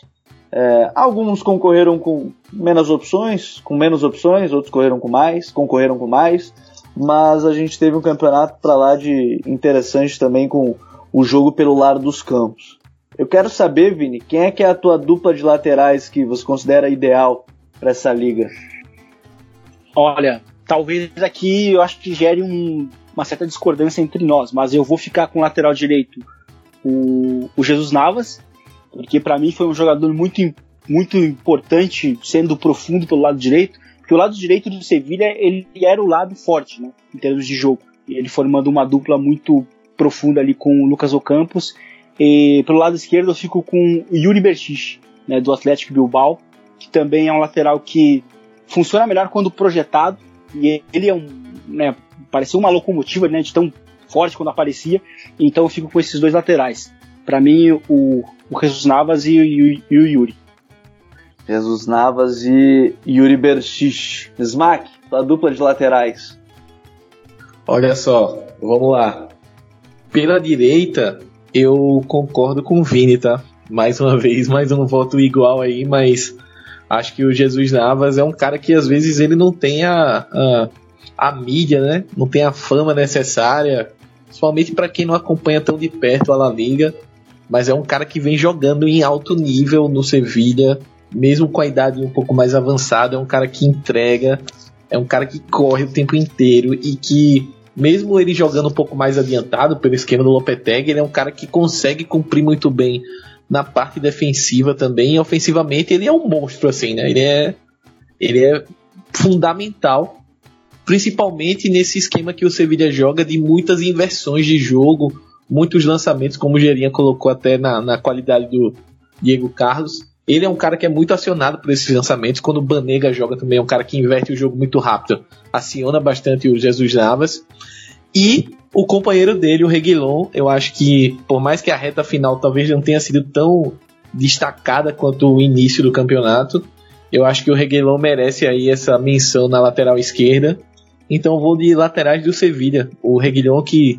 É, alguns concorreram com menos opções, com menos opções, outros correram com mais, concorreram com mais, mas a gente teve um campeonato para lá de interessante também com o jogo pelo lado dos campos. Eu quero saber, Vini, quem é que é a tua dupla de laterais que você considera ideal para essa liga? Olha, talvez aqui eu acho que gere um, uma certa discordância entre nós, mas eu vou ficar com o lateral direito o, o Jesus Navas, porque para mim foi um jogador muito, muito importante, sendo profundo pelo lado direito, porque o lado direito do Sevilha ele era o lado forte, né, em termos de jogo, ele formando uma dupla muito profunda ali com o Lucas Ocampos, e pelo lado esquerdo eu fico com o Yuri Berchiche, né, do Atlético Bilbao, que também é um lateral que funciona melhor quando projetado, e ele é um, né, parecia uma locomotiva, né, de tão forte quando aparecia, então eu fico com esses dois laterais. Para mim, o, o Jesus Navas e, e, e, o Yuri. Jesus Navas e Yuri Berchich. Smack, a dupla de laterais. Olha só, vamos lá. Pela direita, eu concordo com o Vini, tá? Mais uma vez, mais um voto igual aí, mas acho que o Jesus Navas é um cara que às vezes ele não tem a, a, a mídia, né? Não tem a fama necessária, principalmente para quem não acompanha tão de perto a La Liga mas é um cara que vem jogando em alto nível no Sevilha, mesmo com a idade um pouco mais avançada, é um cara que entrega É um cara que corre o tempo inteiro e que, mesmo ele jogando um pouco mais adiantado pelo esquema do Lopetegui, ele é um cara que consegue cumprir muito bem na parte defensiva também. E ofensivamente, ele é um monstro, assim, né? Ele é, ele é fundamental principalmente nesse esquema que o Sevilla joga de muitas inversões de jogo, muitos lançamentos, como o Gerinha colocou até na, na qualidade do Diego Carlos. Ele é um cara que é muito acionado por esses lançamentos. Quando o Banega joga também, é um cara que inverte o jogo muito rápido, aciona bastante o Jesus Navas. E o companheiro dele, o Reguilon, eu acho que, por mais que a reta final talvez não tenha sido tão destacada quanto o início do campeonato, eu acho que o Reguilon merece aí essa menção na lateral esquerda. Então vou de laterais do Sevilha. O Reguilhon que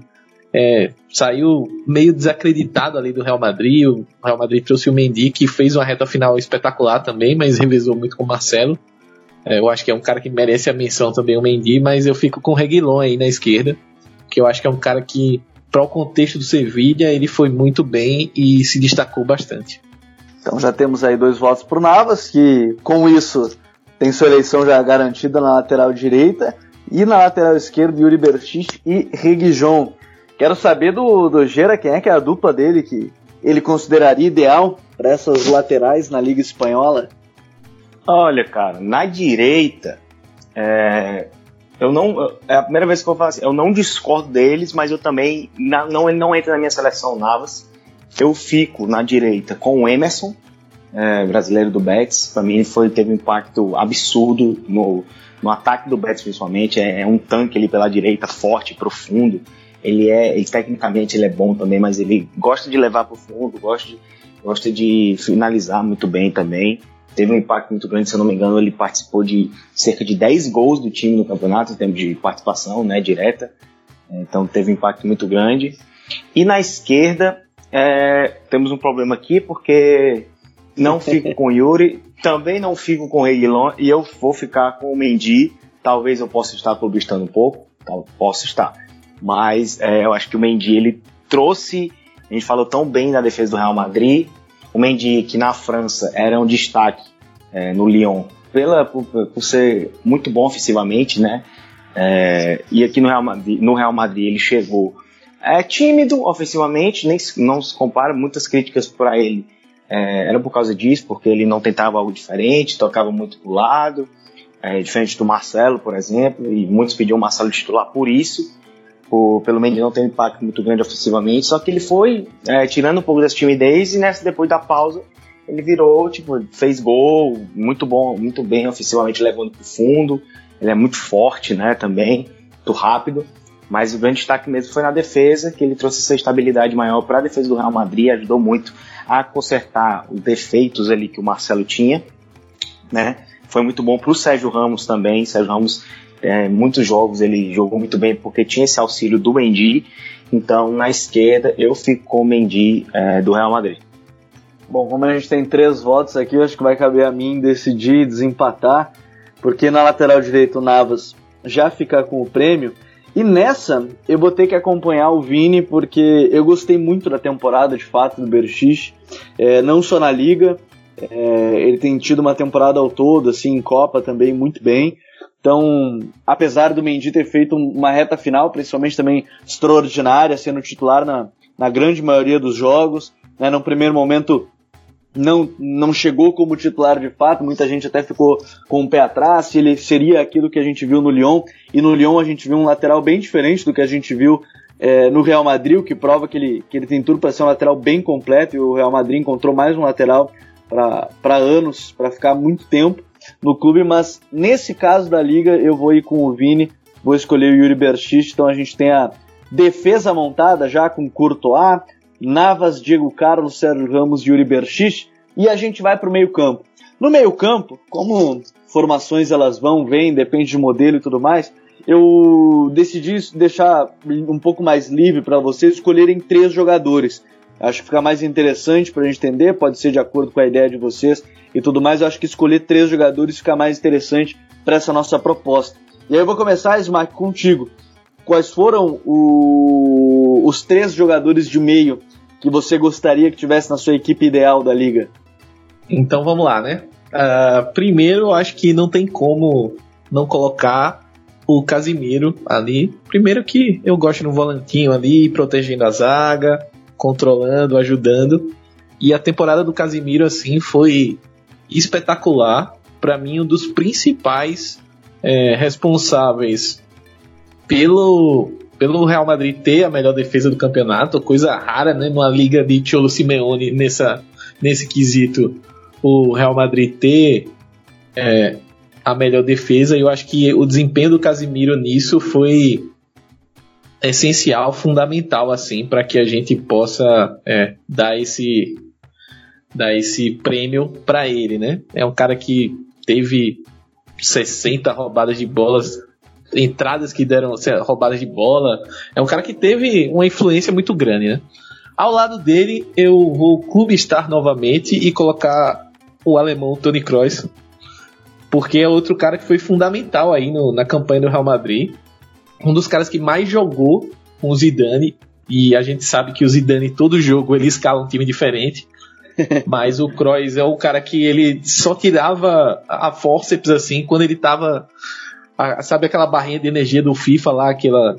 é, saiu meio desacreditado ali do Real Madrid. O Real Madrid trouxe o Mendy, que fez uma reta final espetacular também, mas revezou muito com o Marcelo. É, eu acho que é um cara que merece a menção também, o Mendy, mas eu fico com o Reguilhon aí na esquerda, que eu acho que é um cara que, para o contexto do Sevilha, ele foi muito bem e se destacou bastante. Então já temos aí dois votos para o Navas, que com isso tem sua eleição já garantida na lateral direita. E na lateral esquerda, Yuri Berchich e Reguijon. Quero saber do, do Gera quem é que é a dupla dele que ele consideraria ideal para essas laterais na Liga Espanhola. Olha, cara, na direita, é, eu não. É a primeira vez que eu falo assim, eu não discordo deles, mas eu também. Não, ele não entra na minha seleção Navas. Eu fico na direita com o Emerson, é, brasileiro do Betis. Para mim, foi, teve um impacto absurdo no, no ataque do Betis principalmente, é, é, um tanque ali pela direita, forte, profundo. Ele é, e tecnicamente ele é bom também, mas ele gosta de levar para o fundo, gosta de, gosta de finalizar muito bem também. Teve um impacto muito grande, se eu não me engano, ele participou de cerca de 10 gols do time no campeonato, em termos de participação né, direta. Então teve um impacto muito grande. E na esquerda, é, temos um problema aqui, porque não fico com o Yuri, também não fico com o Reguilon e eu vou ficar com o Mendy. Talvez eu possa estar clubistando um pouco, tal, posso estar. Mas é, eu acho que o Mendy ele trouxe, a gente falou tão bem na defesa do Real Madrid. O Mendy, que na França era um destaque é, no Lyon, pela, por, por, ser muito bom ofensivamente, né? É, e aqui no Real, Madrid, no Real Madrid ele chegou é tímido ofensivamente, nem não se compara muitas críticas para ele é, era por causa disso, porque ele não tentava algo diferente, tocava muito pro lado, é, diferente do Marcelo, por exemplo, e muitos pediam o Marcelo titular por isso, por, pelo menos não ter um impacto muito grande ofensivamente, só que ele foi é, tirando um pouco dessa timidez e nessa depois da pausa ele virou, tipo, fez gol, muito bom, muito bem ofensivamente levando pro fundo, ele é muito forte, né, também, muito rápido, mas o grande destaque mesmo foi na defesa, que ele trouxe essa estabilidade maior para a defesa do Real Madrid, ajudou muito a consertar os defeitos ali que o Marcelo tinha, né? Foi muito bom para o Sérgio Ramos também. Sérgio Ramos, é, muitos jogos ele jogou muito bem porque tinha esse auxílio do Mendy. Então, na esquerda, eu fico com o Mendy é, do Real Madrid. Bom, como a gente tem três votos aqui, eu acho que vai caber a mim decidir desempatar, porque na lateral direito o Navas já fica com o prêmio. E nessa, eu vou ter que acompanhar o Vini, porque eu gostei muito da temporada, de fato, do Berchich. É, não só na Liga, é, ele tem tido uma temporada ao todo, assim, em Copa também, muito bem. Então, apesar do Mendy ter feito uma reta final, principalmente também extraordinária, sendo titular na, na grande maioria dos jogos, né, no primeiro momento não, não chegou como titular de fato, muita gente até ficou com o pé atrás, se ele seria aquilo que a gente viu no Lyon, e no Lyon a gente viu um lateral bem diferente do que a gente viu é, no Real Madrid, o que prova que ele, que ele tem tudo para ser um lateral bem completo, e o Real Madrid encontrou mais um lateral para anos, para ficar muito tempo no clube, mas nesse caso da liga eu vou ir com o Vini, vou escolher o Yuri Berchich, então a gente tem a defesa montada já com Courtois, Navas, Diego Carlos, Sérgio Ramos e Yuri Berchich. E a gente vai para o meio campo. No meio campo, como formações elas vão, vêm, depende de modelo e tudo mais, eu decidi deixar um pouco mais livre para vocês escolherem três jogadores. Acho que fica mais interessante para a gente entender, pode ser de acordo com a ideia de vocês e tudo mais. Eu acho que escolher três jogadores fica mais interessante para essa nossa proposta. E aí eu vou começar, Smack, contigo. Quais foram o... os três jogadores de meio que você gostaria que tivesse na sua equipe ideal da liga? Então vamos lá, né? Uh, primeiro, acho que não tem como não colocar o Casimiro ali. Primeiro que eu gosto no volantinho ali, protegendo a zaga, controlando, ajudando. E a temporada do Casimiro assim foi espetacular. Para mim, um dos principais é, responsáveis pelo pelo Real Madrid ter a melhor defesa do campeonato, coisa rara, né, numa liga de Cholo Simeone nessa nesse quesito, o Real Madrid ter é, a melhor defesa. Eu acho que o desempenho do Casimiro nisso foi essencial, fundamental assim, para que a gente possa é, dar esse dar esse prêmio para ele, né? É um cara que teve 60 roubadas de bolas, entradas que deram roubadas de bola. É um cara que teve uma influência muito grande, né? Ao lado dele, eu vou clube estar novamente e colocar o alemão Tony Kroos, porque é outro cara que foi fundamental aí no, na campanha do Real Madrid. Um dos caras que mais jogou com o Zidane, e a gente sabe que o Zidane todo jogo ele escala um time diferente. Mas o Kroos é o cara que ele só tirava a forceps assim quando ele tava. A, sabe aquela barrinha de energia do FIFA lá, aquela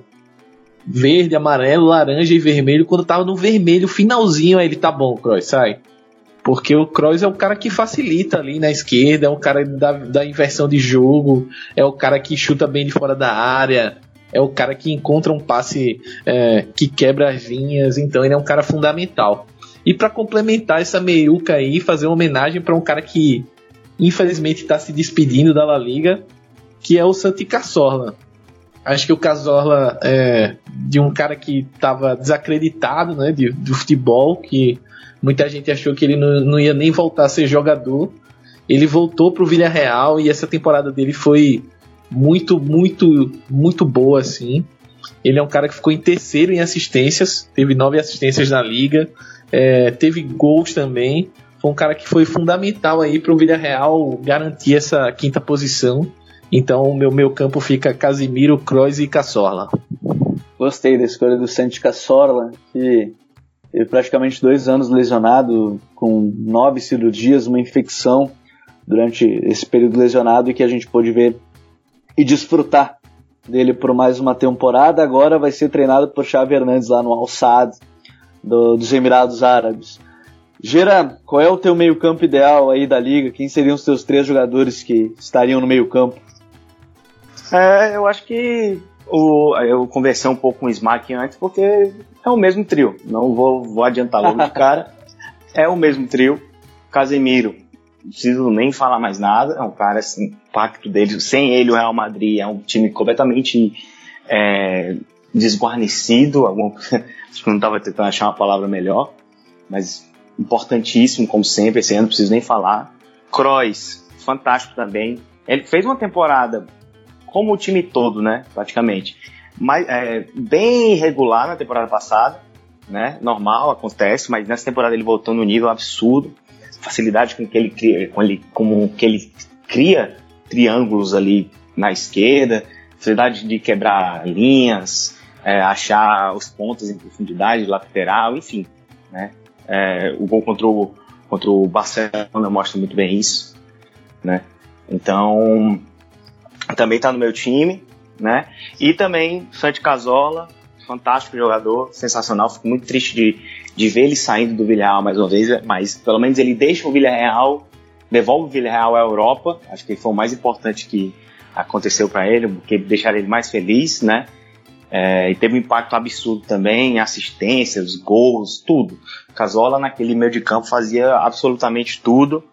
verde, amarelo, laranja e vermelho. Quando tava no vermelho, finalzinho, aí ele tá bom, Kroos, sai. Porque o Kroos é o cara que facilita ali na esquerda, é o cara da, da inversão de jogo, é o cara que chuta bem de fora da área, é o cara que encontra um passe é, que quebra as linhas, então ele é um cara fundamental. E para complementar essa meiuca aí, fazer uma homenagem para um cara que infelizmente está se despedindo da La Liga, que é o Santi Cazorla. Acho que o Cazorla é de um cara que estava desacreditado né, de, do futebol, que muita gente achou que ele não, não ia nem voltar a ser jogador. Ele voltou para o Villarreal e essa temporada dele foi muito, muito, muito boa assim. Ele é um cara que ficou em terceiro em assistências, teve nove assistências na liga, é, teve gols também. Foi um cara que foi fundamental aí para o Villarreal garantir essa quinta posição. Então o meu, meu campo fica Casimiro, Kroos e Cassorla. Gostei da escolha do Santi Cassorla, que teve praticamente dois anos lesionado, com nove cirurgias, uma infecção durante esse período lesionado e que a gente pôde ver e desfrutar dele por mais uma temporada. Agora vai ser treinado por Xavi Hernandes lá no Al Sadd do, dos Emirados Árabes. Gera, qual é o teu meio-campo ideal aí da liga? Quem seriam os teus três jogadores que estariam no meio-campo? É, eu acho que o, eu conversei um pouco com o Smack antes, porque é o mesmo trio. Não vou, vou adiantar logo de cara. É o mesmo trio. Casemiro, não preciso nem falar mais nada. É um cara, assim, o pacto dele, sem ele, o Real Madrid é um time completamente é, desguarnecido. Acho que não estava tentando achar uma palavra melhor, mas importantíssimo, como sempre. Esse ano não preciso nem falar. Kroos, fantástico também. Ele fez uma temporada como o time todo, né? Praticamente. Mas, é, bem irregular na temporada passada, né? Normal, acontece, mas nessa temporada ele voltou no nível absurdo. Facilidade com que ele cria, com ele, com que ele cria triângulos ali na esquerda, facilidade de quebrar linhas, é, achar os pontos em profundidade, lateral, enfim, né? É, o gol contra o, contra o Barcelona mostra muito bem isso, né? Então, também está no meu time, né? E também Santi Casola, fantástico jogador, sensacional. Fico muito triste de, de ver ele saindo do Villarreal mais uma vez, mas pelo menos ele deixa o Villarreal, devolve o Villarreal à Europa. Acho que foi o mais importante que aconteceu para ele, porque deixar ele mais feliz, né? É, e teve um impacto absurdo também, assistências, gols, tudo. Casola naquele meio de campo fazia absolutamente tudo.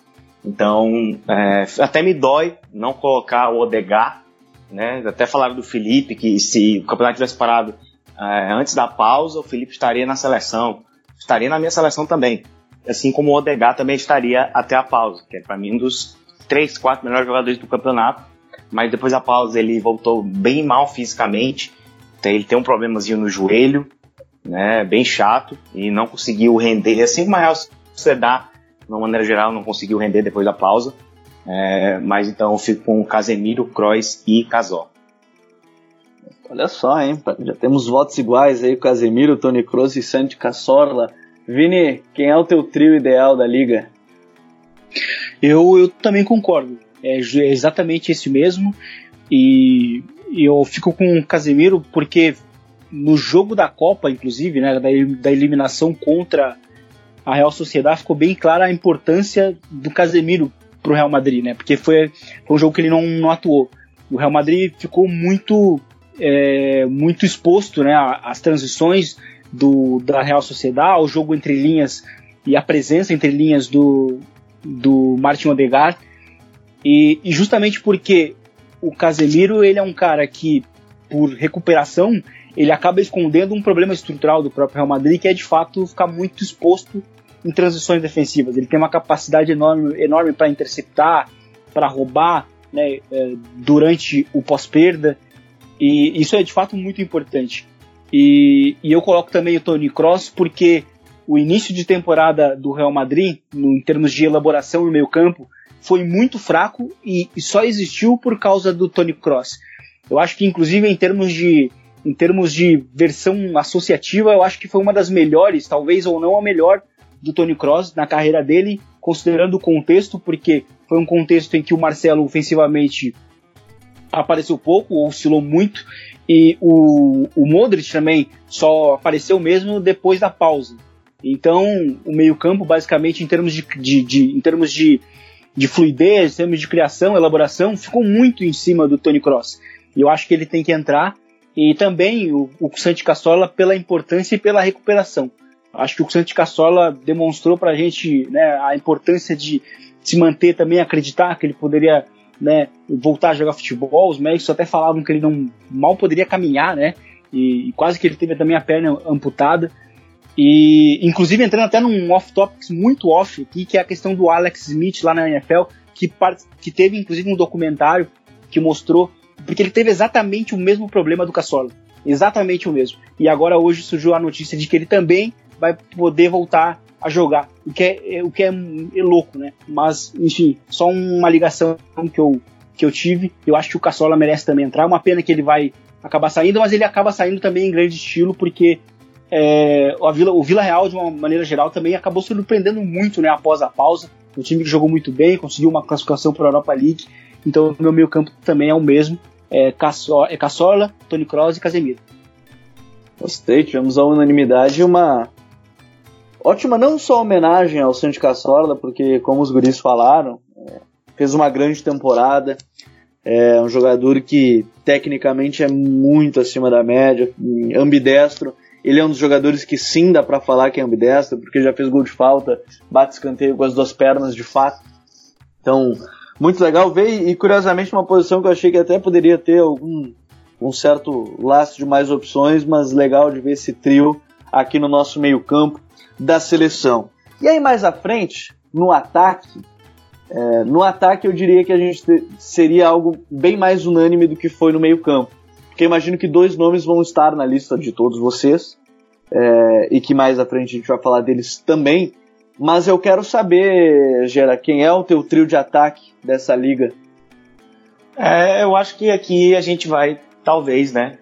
Então, é, até me dói não colocar o Odegar, né? Até falaram do Felipe que se o campeonato tivesse parado é, antes da pausa, o Felipe estaria na seleção, estaria na minha seleção também, assim como o Odegar também estaria até a pausa, que é para mim um dos três, quatro melhores jogadores do campeonato. Mas depois da pausa ele voltou bem mal fisicamente, ele tem um problemazinho no joelho, né? Bem chato e não conseguiu render. Assim como a você dá de uma maneira geral, não conseguiu render depois da pausa. É, mas então eu fico com Casemiro, Kroos e Casó. Olha só, hein? Já temos votos iguais aí, Casemiro, Tony Kroos e Santi Cassorla. Vini, quem é o teu trio ideal da liga? Eu, eu também concordo. É exatamente esse mesmo. E, e eu fico com o Casemiro porque no jogo da Copa, inclusive, né, da, da eliminação contra a Real Sociedade, ficou bem clara a importância do Casemiro para o Real Madrid, né? Porque foi, foi um jogo que ele não, não atuou. O Real Madrid ficou muito é, muito exposto, né, às transições do, da Real Sociedade, ao jogo entre linhas e a presença entre linhas do, do Martin Odegaard. E, e justamente porque o Casemiro ele é um cara que, por recuperação, ele acaba escondendo um problema estrutural do próprio Real Madrid, que é de fato ficar muito exposto em transições defensivas. Ele tem uma capacidade enorme, enorme para interceptar, para roubar né, é, durante o pós-perda, e isso é de fato muito importante. E, e eu coloco também o Tony Cross porque o início de temporada do Real Madrid, no, em termos de elaboração no meio campo, foi muito fraco e, e só existiu por causa do Tony Cross. Eu acho que inclusive em termos de em termos de versão associativa, eu acho que foi uma das melhores, talvez ou não a melhor do Tony Cross na carreira dele, considerando o contexto, porque foi um contexto em que o Marcelo ofensivamente apareceu pouco, ou oscilou muito, e o, o Modric também só apareceu mesmo depois da pausa. Então, o meio-campo, basicamente, em termos de, de, de, em termos de, de fluidez, em termos de criação, elaboração, ficou muito em cima do Tony Cross. E eu acho que ele tem que entrar. E também o, o Santi Cassola pela importância e pela recuperação. Acho que o Santi Cassola demonstrou pra gente né, a importância de se manter também, acreditar que ele poderia né, voltar a jogar futebol. Os médicos até falavam que ele não mal poderia caminhar, né? E, e quase que ele teve também a perna amputada. E inclusive entrando até num off-topics muito off aqui, que é a questão do Alex Smith lá na NFL, que, que teve inclusive um documentário que mostrou, porque ele teve exatamente o mesmo problema do Cassola. Exatamente o mesmo. E agora hoje surgiu a notícia de que ele também vai poder voltar a jogar, o que é, é o que é, é, louco, né? Mas, enfim, só uma ligação que eu, que eu tive. Eu acho que o Cassola merece também entrar. Uma pena que ele vai acabar saindo, mas ele acaba saindo também em grande estilo, porque é, a Vila, o Vila Real, de uma maneira geral, também acabou surpreendendo muito né, após a pausa. Um time que jogou muito bem, conseguiu uma classificação para a Europa League. Então, meu meio campo também é o mesmo. É, é Cassola Tony Kroos e Casemiro. Gostei, tivemos a unanimidade e uma ótima não só homenagem ao Santi Cassorla, porque como os guris falaram, é, fez uma grande temporada, é um jogador que tecnicamente é muito acima da média, ambidestro, ele é um dos jogadores que sim dá para falar que é ambidestro, porque já fez gol de falta, bate escanteio com as duas pernas de fato. Então, muito legal ver e curiosamente uma posição que eu achei que até poderia ter algum um certo laço de mais opções, mas legal de ver esse trio aqui no nosso meio-campo da seleção. E aí mais à frente, no ataque, é, no ataque eu diria que a gente seria algo bem mais unânime do que foi no meio campo. Porque imagino que dois nomes vão estar na lista de todos vocês, é, e que mais à frente a gente vai falar deles também. Mas eu quero saber, Gera, quem é o teu trio de ataque dessa liga? É, eu acho que aqui a gente vai, talvez, né,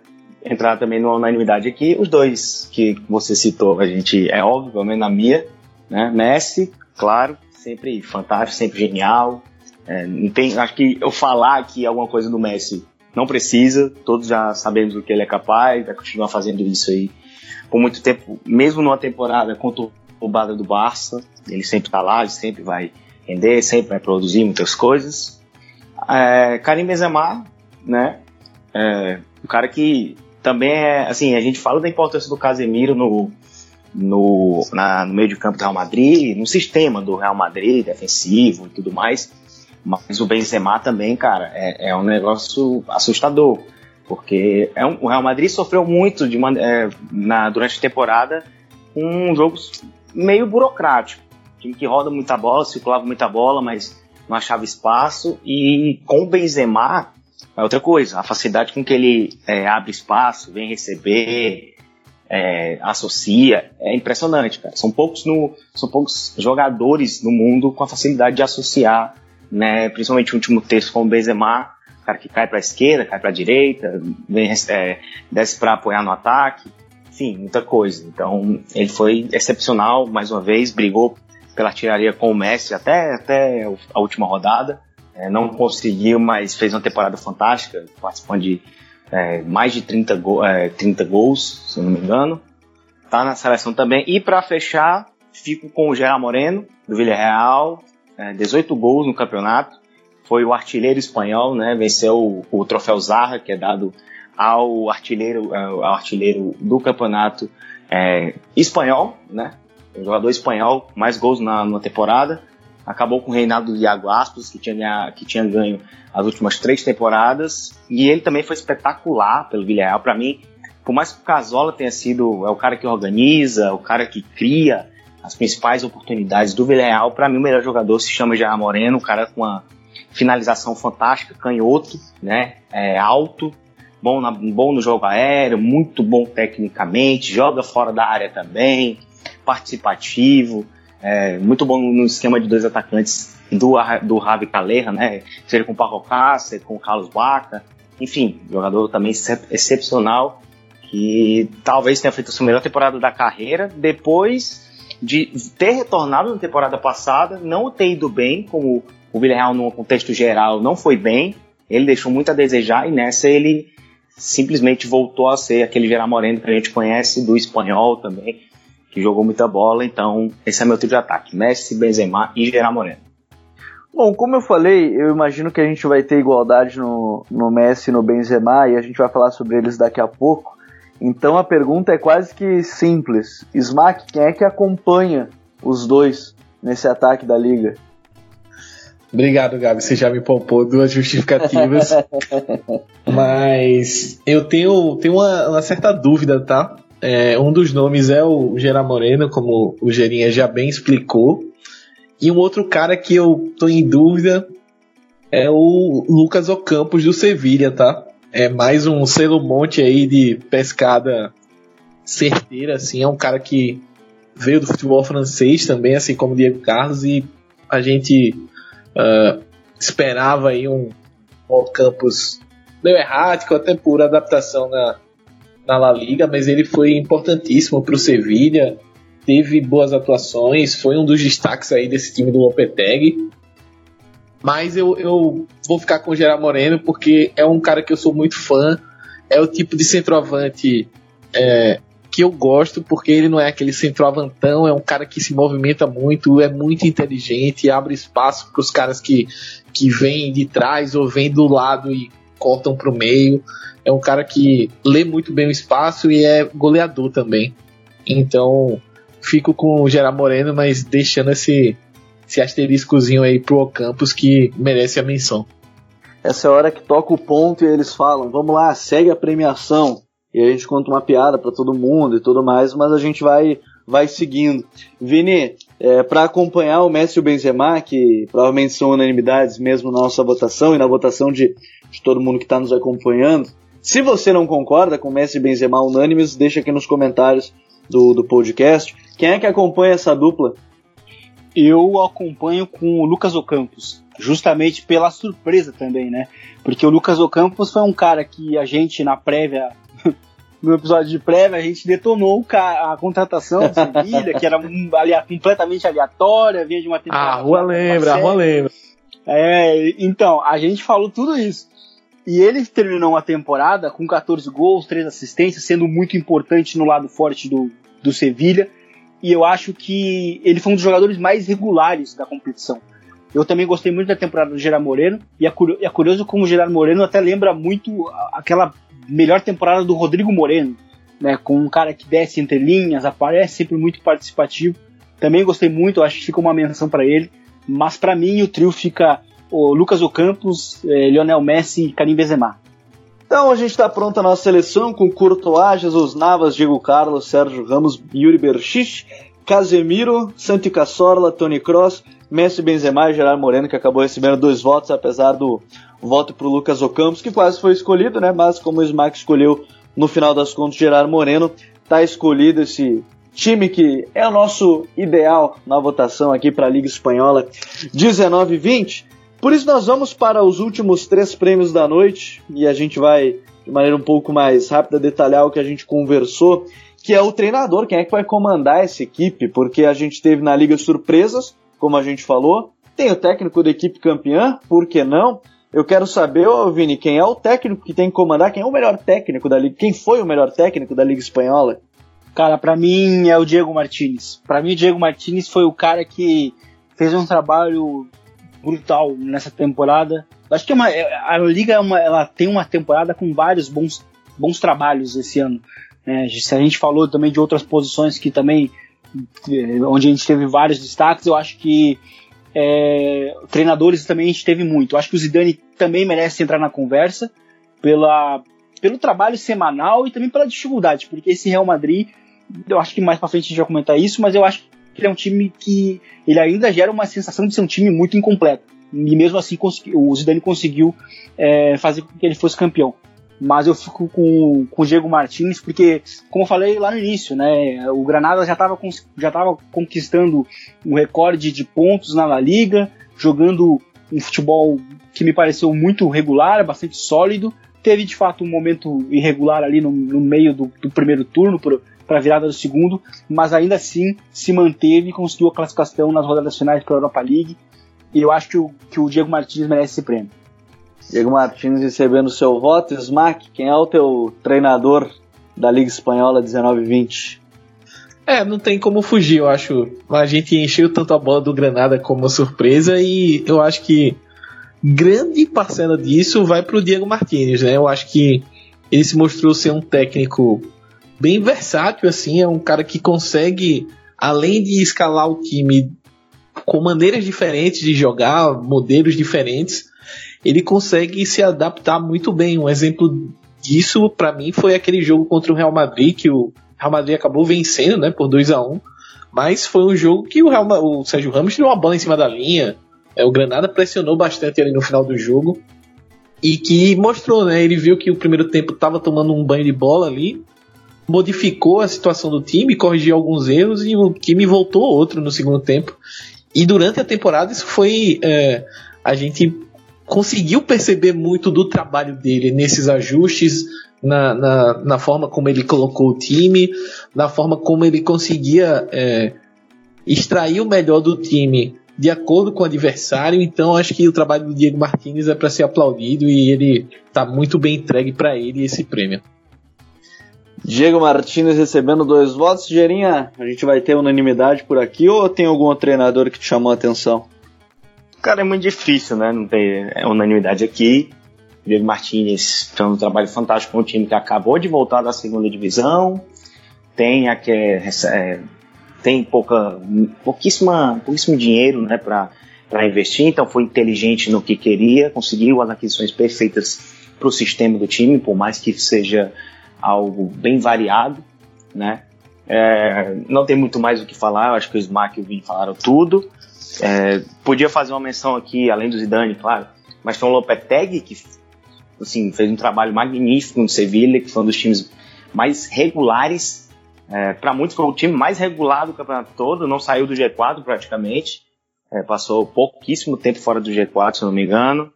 entrar também numa unanimidade aqui. Os dois que você citou, a gente é óbvio, pelo menos na minha, né? Messi, claro, sempre fantástico, sempre genial. É, não tem, acho que eu falar aqui alguma coisa do Messi não precisa, todos já sabemos o que ele é capaz, vai continuar fazendo isso aí por muito tempo, mesmo numa temporada conturbada do Barça, ele sempre tá lá, ele sempre vai render, sempre vai produzir muitas coisas. É, Karim Benzema, né, é, um cara que também é, assim, a gente fala da importância do Casemiro no, no, na, no meio de campo do Real Madrid, no sistema do Real Madrid, defensivo e tudo mais. Mas o Benzema também, cara, é, é um negócio assustador. Porque é um, o Real Madrid sofreu muito de uma, é, na, durante a temporada com jogos meio burocrático. Time que roda muita bola, circulava muita bola, mas não achava espaço. E com o Benzema, é outra coisa, a facilidade com que ele é, abre espaço, vem receber, é, associa, é impressionante, cara. São poucos, no, são poucos jogadores no mundo com a facilidade de associar, né? Principalmente o último texto com o Benzema, cara que cai para a esquerda, cai para a direita, vem, é, desce para apoiar no ataque, enfim, muita coisa. Então ele foi excepcional, mais uma vez, brigou pela tiraria com o Messi até, até a última rodada é, não conseguiu, mas fez uma temporada fantástica, participando de é, mais de 30, go é, 30 gols, se não me engano. Tá na seleção também. E para fechar, fico com o Gerard Moreno, do Villarreal, é, 18 gols no campeonato. Foi o artilheiro espanhol, né? Venceu o, o troféu Zarra, que é dado ao artilheiro, é, ao artilheiro do campeonato é, espanhol, né? Um jogador espanhol, mais gols na, na temporada acabou com o reinado do Iago Aspas, que tinha, que tinha ganho as últimas três temporadas, e ele também foi espetacular pelo Villarreal. Para mim, por mais que o Casola tenha sido é o cara que organiza, o cara que cria as principais oportunidades do Villarreal, para mim o melhor jogador se chama Jair Moreno, um cara com uma finalização fantástica, canhoto, né, é, alto, bom, na, bom no jogo aéreo, muito bom tecnicamente, joga fora da área também, participativo, é, muito bom no esquema de dois atacantes do, do Ravi Calera, né? Seja com o Paco Cáceres, com o Carlos Baca. Enfim, jogador também excepcional que talvez tenha feito a sua melhor temporada da carreira depois de ter retornado na temporada passada, não ter ido bem, como o Villarreal no contexto geral não foi bem, ele deixou muito a desejar e nessa ele simplesmente voltou a ser aquele Gerard Moreno que a gente conhece do espanhol também, que jogou muita bola, então esse é meu tipo de ataque, Messi, Benzema e Gerard Moreno. Bom, como eu falei, eu imagino que a gente vai ter igualdade no, no Messi e no Benzema e a gente vai falar sobre eles daqui a pouco. Então a pergunta é quase que simples. Smack, quem é que acompanha os dois nesse ataque da liga? Obrigado, Gabi. Você já me poupou duas justificativas. mas eu tenho, tenho uma, uma certa dúvida, tá? É, um dos nomes é o Gerard Moreno, como o Gerinha já bem explicou. E um outro cara que eu tô em dúvida é o Lucas Ocampos do Sevilha, tá? É mais um selo monte aí de pescada certeira, assim. É um cara que veio do futebol francês também, assim como o Diego Carlos, e a gente uh, esperava aí um Ocampos meio errático, até por adaptação na, na La Liga, mas ele foi importantíssimo para o Sevilha, teve boas atuações, foi um dos destaques aí desse time do Lopetegui. Mas eu, eu vou ficar com o Gerard Moreno porque é um cara que eu sou muito fã, é o tipo de centroavante é, que eu gosto porque ele não é aquele centroavantão, é um cara que se movimenta muito, é muito inteligente, abre espaço para os caras que, que vêm de trás ou vêm do lado e cortam para o meio é um cara que lê muito bem o espaço e é goleador também. Então, fico com o Gerard Moreno, mas deixando esse, esse asteriscozinho aí pro Ocampos que merece a menção. Essa é a hora que toca o ponto e eles falam: vamos lá, segue a premiação. E a gente conta uma piada para todo mundo e tudo mais, mas a gente vai, vai seguindo. Vini, é, para acompanhar o Messi e o Benzema, que provavelmente são unanimidades mesmo na nossa votação e na votação de, de todo mundo que está nos acompanhando, se você não concorda com Messi e Benzema unânimes, deixa aqui nos comentários do, do podcast. Quem é que acompanha essa dupla? Eu acompanho com o Lucas Ocampos, justamente pela surpresa também, né? Porque o Lucas Ocampos foi um cara que a gente na prévia no episódio de prévia, a gente detonou a contratação do Sevilha, que era completamente aleatória, vinha de uma temporada. A rua lembra, a rua lembra. É, então, a gente falou tudo isso. E ele terminou uma temporada com 14 gols, 3 assistências, sendo muito importante no lado forte do, do Sevilha. E eu acho que ele foi um dos jogadores mais regulares da competição. Eu também gostei muito da temporada do Gerard Moreno. E é, é curioso como o Gerard Moreno até lembra muito aquela melhor temporada do Rodrigo Moreno. Né, com um cara que desce entre linhas, aparece sempre muito participativo. Também gostei muito, acho que fica uma menção para ele. Mas para mim o trio fica o Lucas Ocampos, eh, Lionel Messi e Karim Benzema. Então a gente está pronto a nossa seleção com Courtois, Jesus Navas, Diego Carlos, Sérgio Ramos, Yuri Berchich, Casemiro, Santi Cazorla, Tony Cross, Messi, Benzema e Gerard Moreno, que acabou recebendo dois votos, apesar do voto para o Lucas Ocampos, que quase foi escolhido, né? Mas como o Smack escolheu no final das contas Gerard Moreno, tá escolhido esse time que é o nosso ideal na votação aqui para a Liga Espanhola 19-20. Por isso nós vamos para os últimos três prêmios da noite e a gente vai de maneira um pouco mais rápida detalhar o que a gente conversou, que é o treinador, quem é que vai comandar essa equipe, porque a gente teve na liga surpresas, como a gente falou, tem o técnico da equipe campeã, por que não? Eu quero saber, ô Vini, quem é o técnico que tem que comandar, quem é o melhor técnico da liga, quem foi o melhor técnico da Liga Espanhola? Cara, para mim é o Diego Martinez. Para mim o Diego Martinez foi o cara que fez um trabalho brutal nessa temporada. Acho que é uma, é, a liga é uma, ela tem uma temporada com vários bons, bons trabalhos esse ano. É, se a gente falou também de outras posições que também é, onde a gente teve vários destaques, eu acho que é, treinadores também a gente teve muito. Eu acho que o Zidane também merece entrar na conversa pela, pelo trabalho semanal e também pela dificuldade, porque esse Real Madrid, eu acho que mais para frente a gente vai comentar isso, mas eu acho que é um time que ele ainda gera uma sensação de ser um time muito incompleto. E mesmo assim o Zidane conseguiu é, fazer com que ele fosse campeão mas eu fico com, com o Diego Martins, porque, como eu falei lá no início, né, o Granada já estava já tava conquistando um recorde de pontos na La Liga, jogando um futebol que me pareceu muito regular, bastante sólido. Teve de fato um momento irregular ali no, no meio do, do primeiro turno para a virada do segundo, mas ainda assim se manteve e conseguiu a classificação nas rodadas finais para a Europa League. E eu acho que o, que o Diego Martins merece esse prêmio. Diego Martins recebendo seu voto. Smack, quem é o teu treinador da Liga Espanhola 19-20? É, não tem como fugir, eu acho. A gente encheu tanto a bola do Granada como surpresa e eu acho que grande parcela disso vai para o Diego Martins, né? Eu acho que ele se mostrou ser um técnico bem versátil, assim, é um cara que consegue, além de escalar o time com maneiras diferentes de jogar, modelos diferentes, ele consegue se adaptar muito bem. Um exemplo disso, para mim, foi aquele jogo contra o Real Madrid, que o Real Madrid acabou vencendo né, por 2 a 1 mas foi um jogo que o, Real, o Sérgio Ramos tirou uma bola em cima da linha. É, o Granada pressionou bastante ali no final do jogo. E que mostrou, né? Ele viu que o primeiro tempo estava tomando um banho de bola ali, modificou a situação do time, corrigiu alguns erros e o time voltou outro no segundo tempo. E durante a temporada isso foi. É, a gente conseguiu perceber muito do trabalho dele nesses ajustes, na, na, na, forma como ele colocou o time, na forma como ele conseguia é, extrair o melhor do time de acordo com o adversário. Então acho que o trabalho do Diego Martinez é para ser aplaudido e ele está muito bem entregue para ele esse prêmio. Diego Martinez recebendo dois votos. Gerinha, a gente vai ter unanimidade por aqui ou tem algum treinador que te chamou a atenção? Cara, é muito difícil, né? Não ter é unanimidade aqui. Diego Martinez fez um trabalho fantástico com o time que acabou de voltar da segunda divisão. Tem a que é, tem pouca, pouquíssima, pouquíssimo dinheiro, né, para investir. Então foi inteligente no que queria, conseguiu as aquisições perfeitas para o sistema do time, por mais que seja algo bem variado, né? É, não tem muito mais o que falar. Eu acho que o Smack e o Vini falaram tudo. É, podia fazer uma menção aqui, além do Zidane, claro, mas foi o Lopetegui que assim, fez um trabalho magnífico no Sevilha, que foi um dos times mais regulares. É, para muitos foi o time mais regular do campeonato todo, não saiu do G4 praticamente. É, passou pouquíssimo tempo fora do G4, se não me engano.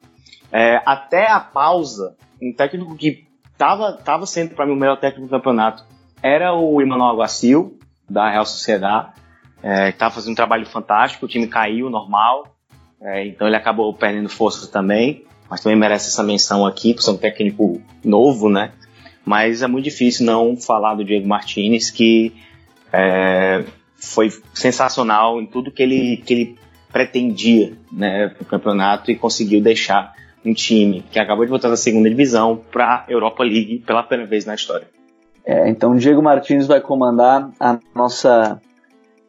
É, até a pausa, um técnico que estava tava sendo para mim o melhor técnico do campeonato era o Emmanuel Aguacil, da Real Sociedade é, estava fazendo um trabalho fantástico, o time caiu normal, é, então ele acabou perdendo forças também, mas também merece essa menção aqui, por ser um técnico novo, né? Mas é muito difícil não falar do Diego Martinez, que é, foi sensacional em tudo que ele, que ele pretendia né, para o campeonato e conseguiu deixar um time que acabou de voltar da segunda divisão para a Europa League pela primeira vez na história. É, então Diego Martins vai comandar a nossa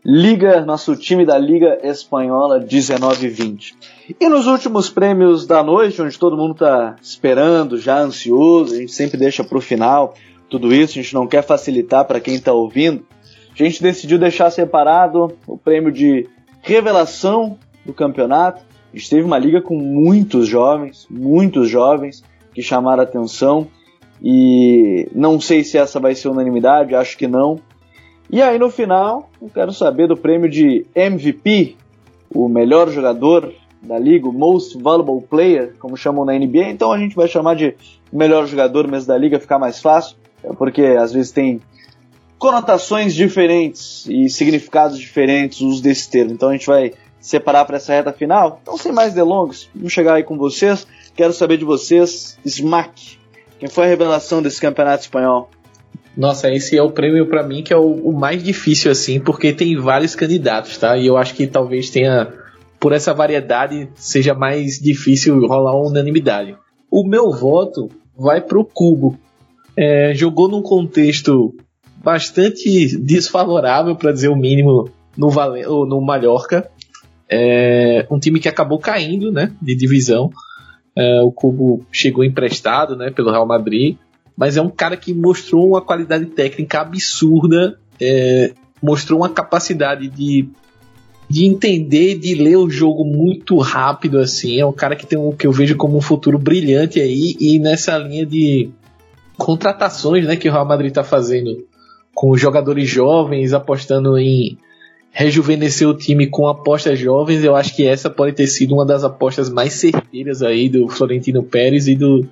Liga, nosso time da Liga Espanhola 19-20. E nos últimos prêmios da noite, onde todo mundo está esperando, já ansioso, a gente sempre deixa para o final tudo isso, a gente não quer facilitar para quem está ouvindo. A gente decidiu deixar separado o prêmio de revelação do campeonato. A gente teve uma liga com muitos jovens, muitos jovens que chamaram atenção. E não sei se essa vai ser unanimidade, acho que não. E aí no final, eu quero saber do prêmio de MVP, o melhor jogador da liga, o Most Valuable Player, como chamam na NBA. Então a gente vai chamar de melhor jogador mesmo da liga, ficar mais fácil, porque às vezes tem conotações diferentes e significados diferentes os desse termo. Então a gente vai separar para essa reta final. Então, sem mais delongas, vamos chegar aí com vocês. Quero saber de vocês, Smack, quem foi a revelação desse campeonato espanhol? Nossa, esse é o prêmio para mim que é o, o, mais difícil assim, porque tem vários candidatos, tá? E eu acho que talvez tenha, por essa variedade, seja mais difícil rolar uma unanimidade. O meu voto vai pro Cubo. É, jogou num contexto bastante desfavorável, para dizer o mínimo, no, no Mallorca. É, um time que acabou caindo né, de divisão. É, o Cubo chegou emprestado né, pelo Real Madrid, mas é um cara que mostrou uma qualidade técnica absurda, é, mostrou uma capacidade de, de entender, de ler o jogo muito rápido assim. É um cara que tem um que eu vejo como um futuro brilhante aí e nessa linha de contratações né, que o Real Madrid está fazendo com jogadores jovens, apostando em rejuvenescer o time com apostas jovens, eu acho que essa pode ter sido uma das apostas mais certeiras aí do Florentino Pérez e do,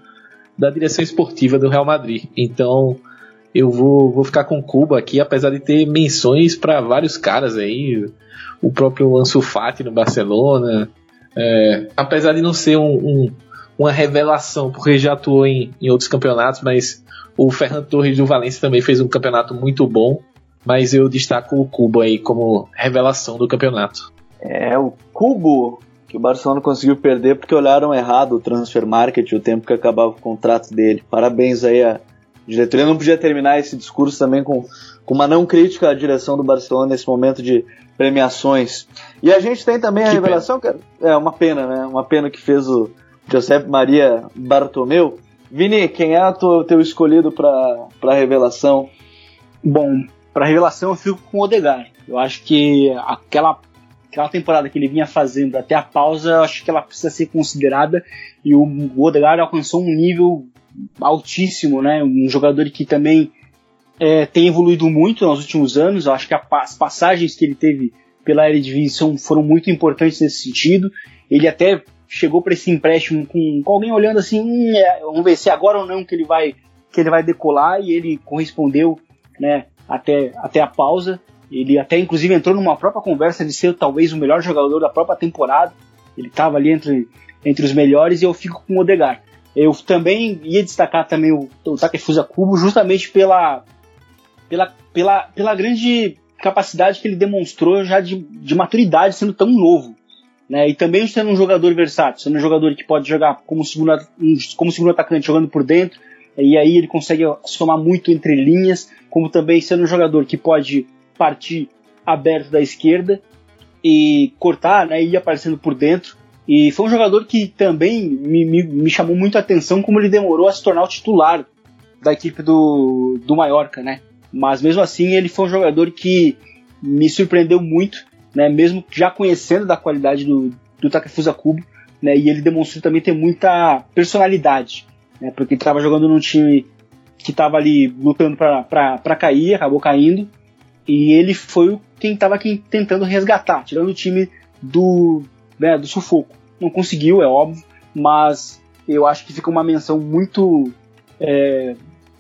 da direção esportiva do Real Madrid. Então eu vou, vou ficar com Cuba aqui, apesar de ter menções para vários caras aí, o próprio Ansu Fati no Barcelona, é, apesar de não ser um, um, uma revelação, porque já atuou em, em outros campeonatos, mas o Ferran Torres do Valência também fez um campeonato muito bom mas eu destaco o Cubo aí como revelação do campeonato. É, o Cubo que o Barcelona conseguiu perder porque olharam errado o transfer market, o tempo que acabava o contrato dele. Parabéns aí a diretoria. não podia terminar esse discurso também com, com uma não crítica à direção do Barcelona nesse momento de premiações. E a gente tem também a que revelação, pena. que é uma pena, né? Uma pena que fez o José Maria Bartomeu. Vini, quem é o teu escolhido para a revelação? Bom, para revelação eu fico com o Odegar. Eu acho que aquela aquela temporada que ele vinha fazendo até a pausa, eu acho que ela precisa ser considerada e o, o Odegaard alcançou um nível altíssimo, né? Um jogador que também é, tem evoluído muito nos últimos anos. Eu acho que a, as passagens que ele teve pela Eredivisie foram muito importantes nesse sentido. Ele até chegou para esse empréstimo com, com, alguém olhando assim, hum, é, vamos ver se agora ou não que ele vai que ele vai decolar e ele correspondeu, né? Até, até a pausa. Ele até inclusive entrou numa própria conversa de ser talvez o melhor jogador da própria temporada. Ele estava ali entre, entre os melhores e eu fico com o Odegar. Eu também ia destacar também o, o Takefusa Kubo justamente pela, pela, pela, pela grande capacidade que ele demonstrou já de, de maturidade sendo tão novo. Né? E também sendo um jogador versátil, sendo um jogador que pode jogar como segundo, como segundo atacante jogando por dentro, e aí ele consegue somar muito entre linhas, como também sendo um jogador que pode partir aberto da esquerda e cortar, né, e ir aparecendo por dentro. E foi um jogador que também me, me, me, chamou muito a atenção como ele demorou a se tornar o titular da equipe do, do Mallorca, né? Mas mesmo assim ele foi um jogador que me surpreendeu muito, né? Mesmo já conhecendo da qualidade do, do Takefusa Kubo, né? E ele demonstrou também ter muita personalidade né? Porque ele estava jogando num time que estava ali lutando para cair, acabou caindo, e ele foi quem estava tentando resgatar, tirando o time do, né, do sufoco. Não conseguiu, é óbvio, mas eu acho que fica uma menção muito é,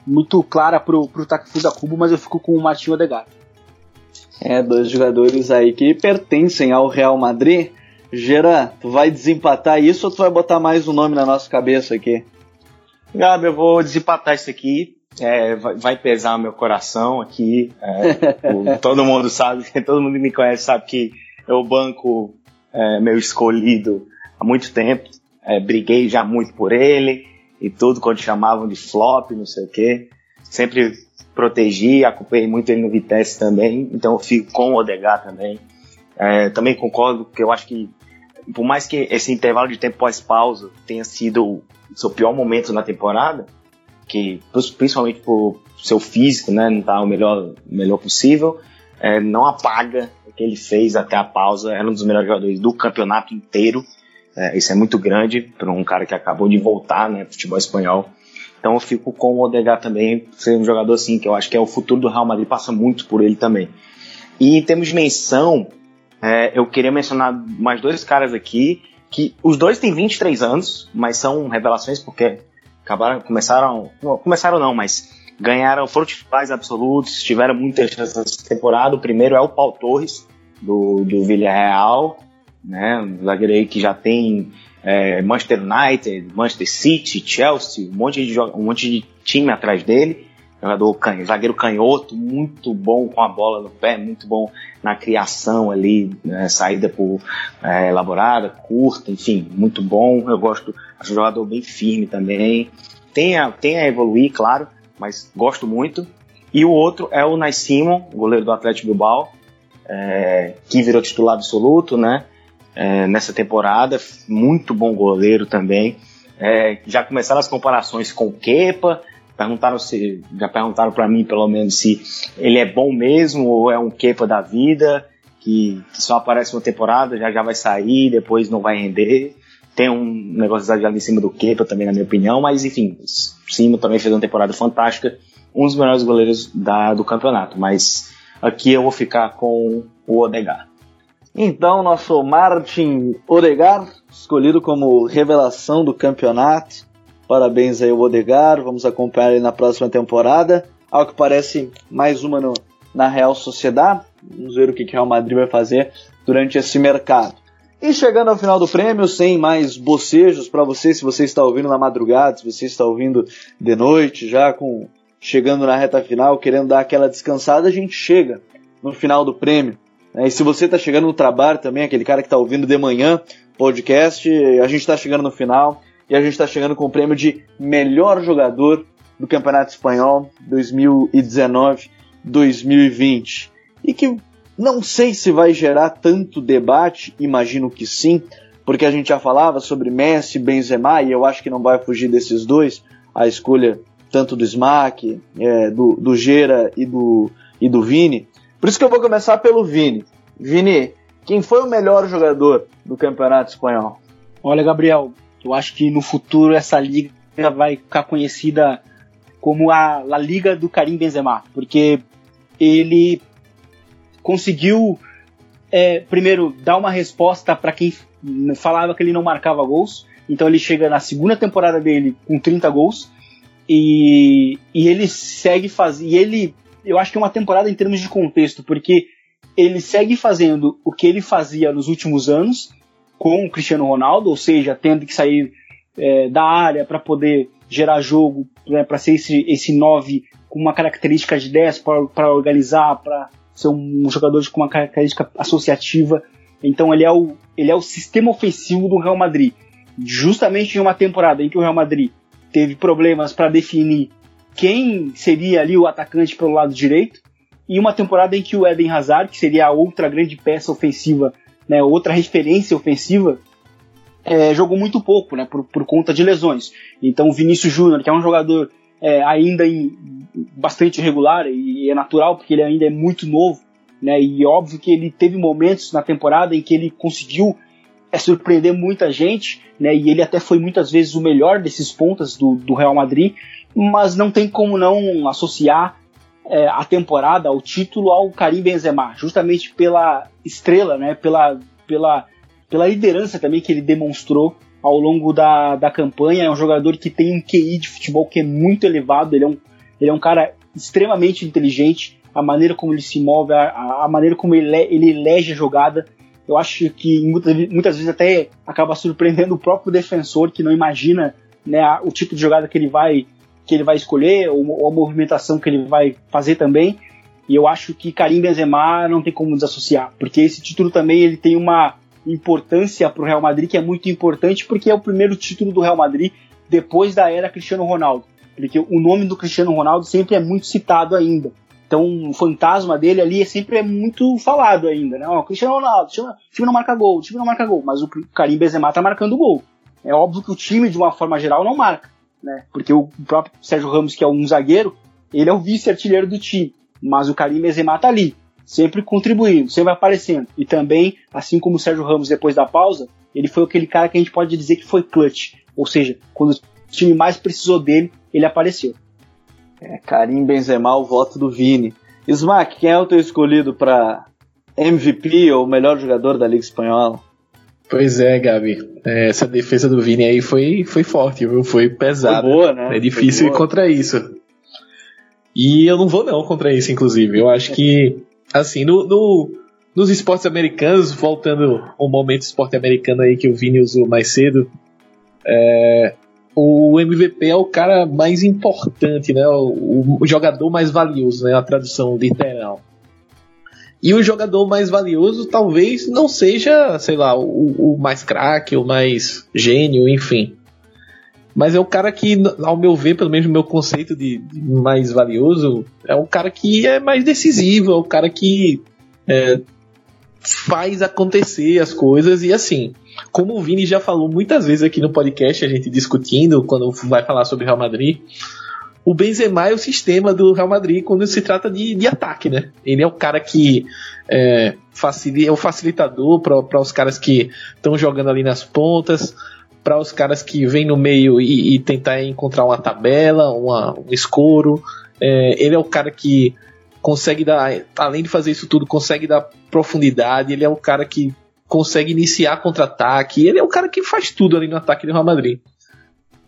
muito clara pro, pro Takefusa Kubo, mas eu fico com o Martinho Odegaard. É, dois jogadores aí que pertencem ao Real Madrid. Gera, tu vai desempatar isso ou tu vai botar mais um nome na nossa cabeça aqui? Gabi, eu vou desempatar isso aqui. É, vai, vai, pesar meu coração aqui. É, o, todo mundo sabe, todo mundo me conhece sabe que eu banco é, meu escolhido há muito tempo. É, briguei já muito por ele e tudo quando chamavam de flop, não sei o que. Sempre protegi, acompanhei muito ele no Vitesse também, então eu fico com o Odegar também. É, também concordo que eu acho que por mais que esse intervalo de tempo pós-pausa tenha sido seu pior momento na temporada, que principalmente por seu físico, né, não tá o melhor, melhor possível, é, não apaga o que ele fez até a pausa. Era um dos melhores jogadores do campeonato inteiro. É, isso é muito grande para um cara que acabou de voltar, né, futebol espanhol. Então eu fico com o Odegaard também, ser um jogador assim que eu acho que é o futuro do Real Madrid, passa muito por ele também. E em termos de menção, é, eu queria mencionar mais dois caras aqui que os dois têm 23 anos, mas são revelações porque acabaram, começaram, começaram não, mas ganharam, foram titulares absolutos, tiveram muitas chances nessa temporada. O primeiro é o Paul Torres, do, do Villarreal, né? Um zagueiro aí que já tem é, Manchester United, Manchester City, Chelsea, um monte de, um monte de time atrás dele. Jogador can, zagueiro canhoto, muito bom com a bola no pé, muito bom na criação ali, né, saída por é, elaborada, curta, enfim, muito bom. Eu gosto, acho um jogador bem firme também. Tem a, tem a evoluir, claro, mas gosto muito. E o outro é o Nais goleiro do Atlético Bilbao, é, que virou titular absoluto, né? É, nessa temporada, muito bom goleiro também. É, já começaram as comparações com o Kepa, perguntaram se, já perguntaram para mim pelo menos se ele é bom mesmo ou é um Kepa da vida, que, que, só aparece uma temporada, já já vai sair, depois não vai render. Tem um negócio exagerado em cima do Kepa também, na minha opinião, mas enfim, Simo também fez uma temporada fantástica, um dos melhores goleiros da, do campeonato, mas aqui eu vou ficar com o Odegar. Então, nosso Martin Odegar, escolhido como revelação do campeonato. Parabéns aí ao Odegar, vamos acompanhar ele na próxima temporada. Ao que parece, mais uma no, na Real Sociedade. Vamos ver o que o Real Madrid vai fazer durante esse mercado. E chegando ao final do prêmio, sem mais bocejos para você, se você está ouvindo na madrugada, se você está ouvindo de noite, já com chegando na reta final, querendo dar aquela descansada, a gente chega no final do prêmio. Né? E se você está chegando no trabalho também, aquele cara que está ouvindo de manhã podcast, a gente está chegando no final e a gente está chegando com o prêmio de melhor jogador do Campeonato Espanhol 2019-2020. E que não sei se vai gerar tanto debate, imagino que sim, porque a gente já falava sobre Messi, Benzema, e eu acho que não vai fugir desses dois, a escolha tanto do Smack, é, do, do Gera e do, e do Vini. Por isso que eu vou começar pelo Vini. Vini, quem foi o melhor jogador do Campeonato Espanhol? Olha, Gabriel, eu acho que no futuro essa liga vai ficar conhecida como a Liga do Karim Benzema, porque ele conseguiu é, primeiro dar uma resposta para quem falava que ele não marcava gols. Então ele chega na segunda temporada dele com 30 gols e, e ele segue fazendo. Ele eu acho que é uma temporada em termos de contexto, porque ele segue fazendo o que ele fazia nos últimos anos com o Cristiano Ronaldo, ou seja, tendo que sair é, da área para poder gerar jogo, né, para ser esse, esse 9 com uma característica de 10 para organizar, para ser um jogador com uma característica associativa. Então ele é, o, ele é o sistema ofensivo do Real Madrid. Justamente em uma temporada em que o Real Madrid teve problemas para definir quem seria ali o atacante pelo lado direito, e uma temporada em que o Eden Hazard, que seria a outra grande peça ofensiva, né, outra referência ofensiva, é, jogou muito pouco, né, por, por, conta de lesões. Então o Vinícius Júnior, que é um jogador é, ainda em, bastante irregular e é natural porque ele ainda é muito novo, né, e óbvio que ele teve momentos na temporada em que ele conseguiu é, surpreender muita gente, né, e ele até foi muitas vezes o melhor desses pontas do, do Real Madrid, mas não tem como não associar é, a temporada, ao título, ao Karim Benzema, justamente pela estrela, né, pela, pela, pela liderança também que ele demonstrou ao longo da, da campanha. É um jogador que tem um QI de futebol que é muito elevado, ele é um, ele é um cara extremamente inteligente, a maneira como ele se move, a, a maneira como ele, ele elege a jogada. Eu acho que muitas, muitas vezes até acaba surpreendendo o próprio defensor que não imagina né, o tipo de jogada que ele vai que ele vai escolher ou, ou a movimentação que ele vai fazer também. E eu acho que Karim Benzema não tem como desassociar, porque esse título também ele tem uma importância para o Real Madrid que é muito importante, porque é o primeiro título do Real Madrid depois da era Cristiano Ronaldo. Porque o nome do Cristiano Ronaldo sempre é muito citado ainda. Então o fantasma dele ali é sempre é muito falado ainda, né? Ó, Cristiano Ronaldo, o time não marca gol, o time não marca gol, mas o Karim Benzema tá marcando gol. É óbvio que o time, de uma forma geral, não marca né? Porque o próprio Sérgio Ramos, que é um zagueiro, ele é o vice-artilheiro do time, mas o Karim Benzema tá ali, sempre contribuindo, sempre aparecendo. E também, assim como o Sérgio Ramos depois da pausa, ele foi aquele cara que a gente pode dizer que foi clutch, ou seja, quando o time mais precisou dele, ele apareceu. É, Karim Benzema, o voto do Vini. Smack, quem é o teu escolhido para MVP ou melhor jogador da Liga Espanhola? Pois é, Gabi. É, essa defesa do Vini aí foi, foi forte, viu? Foi pesada. Foi boa, né? É difícil ir contra isso. E eu não vou não contra isso, inclusive. Eu acho que, assim, no, no, nos esportes americanos, voltando um momento esporte americano aí que o Vini usou mais cedo, é, o MVP é o cara mais importante, né? O, o, jogador mais valioso, né? A tradução literal. E o jogador mais valioso talvez não seja, sei lá, o, o mais craque, o mais gênio, enfim. Mas é o cara que, ao meu ver, pelo menos no meu conceito de mais valioso, é o cara que é mais decisivo, é o cara que é, faz acontecer as coisas e assim. Como o Vini já falou muitas vezes aqui no podcast, a gente discutindo quando vai falar sobre Real Madrid, o Benzema é o sistema do Real Madrid quando se trata de, de ataque, né? Ele é o cara que é, facilita, é o facilitador para os caras que estão jogando ali nas pontas, para os caras que vêm no meio e, e, tentar encontrar uma tabela, uma, um escoro. É, ele é o cara que consegue dar, além de fazer isso tudo, consegue dar profundidade. Ele é o cara que consegue iniciar contra-ataque. Ele é o cara que faz tudo ali no ataque do Real Madrid.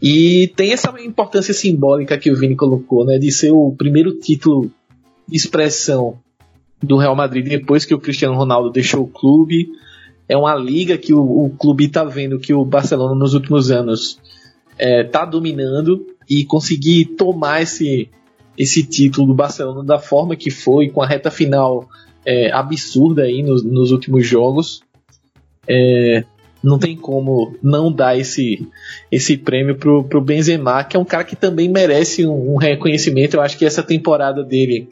E tem essa importância simbólica que o Vini colocou, né, de ser o primeiro título de expressão do Real Madrid depois que o Cristiano Ronaldo deixou o clube. É uma liga que o, o clube está vendo que o Barcelona nos últimos anos está é, dominando e conseguir tomar esse, esse título do Barcelona da forma que foi, com a reta final é, absurda aí nos, nos últimos jogos. É, não tem como não dar esse, esse prêmio pro, pro Benzema, que é um cara que também merece um, um reconhecimento. Eu acho que essa temporada dele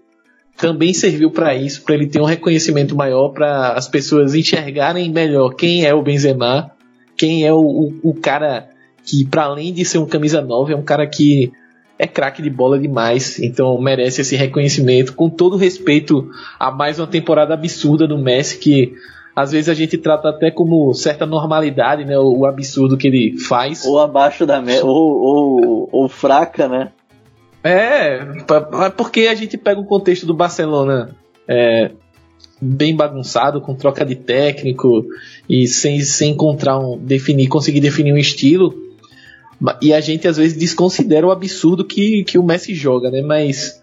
também serviu para isso, para ele ter um reconhecimento maior, para as pessoas enxergarem melhor quem é o Benzema, quem é o, o, o cara que, para além de ser um camisa 9, é um cara que é craque de bola demais, então merece esse reconhecimento, com todo respeito a mais uma temporada absurda do Messi, que às vezes a gente trata até como certa normalidade, né? O, o absurdo que ele faz. Ou abaixo da média, ou, ou, ou fraca, né? É, porque a gente pega o contexto do Barcelona é, bem bagunçado, com troca de técnico e sem, sem encontrar um. definir, conseguir definir um estilo. E a gente às vezes desconsidera o absurdo que, que o Messi joga, né? Mas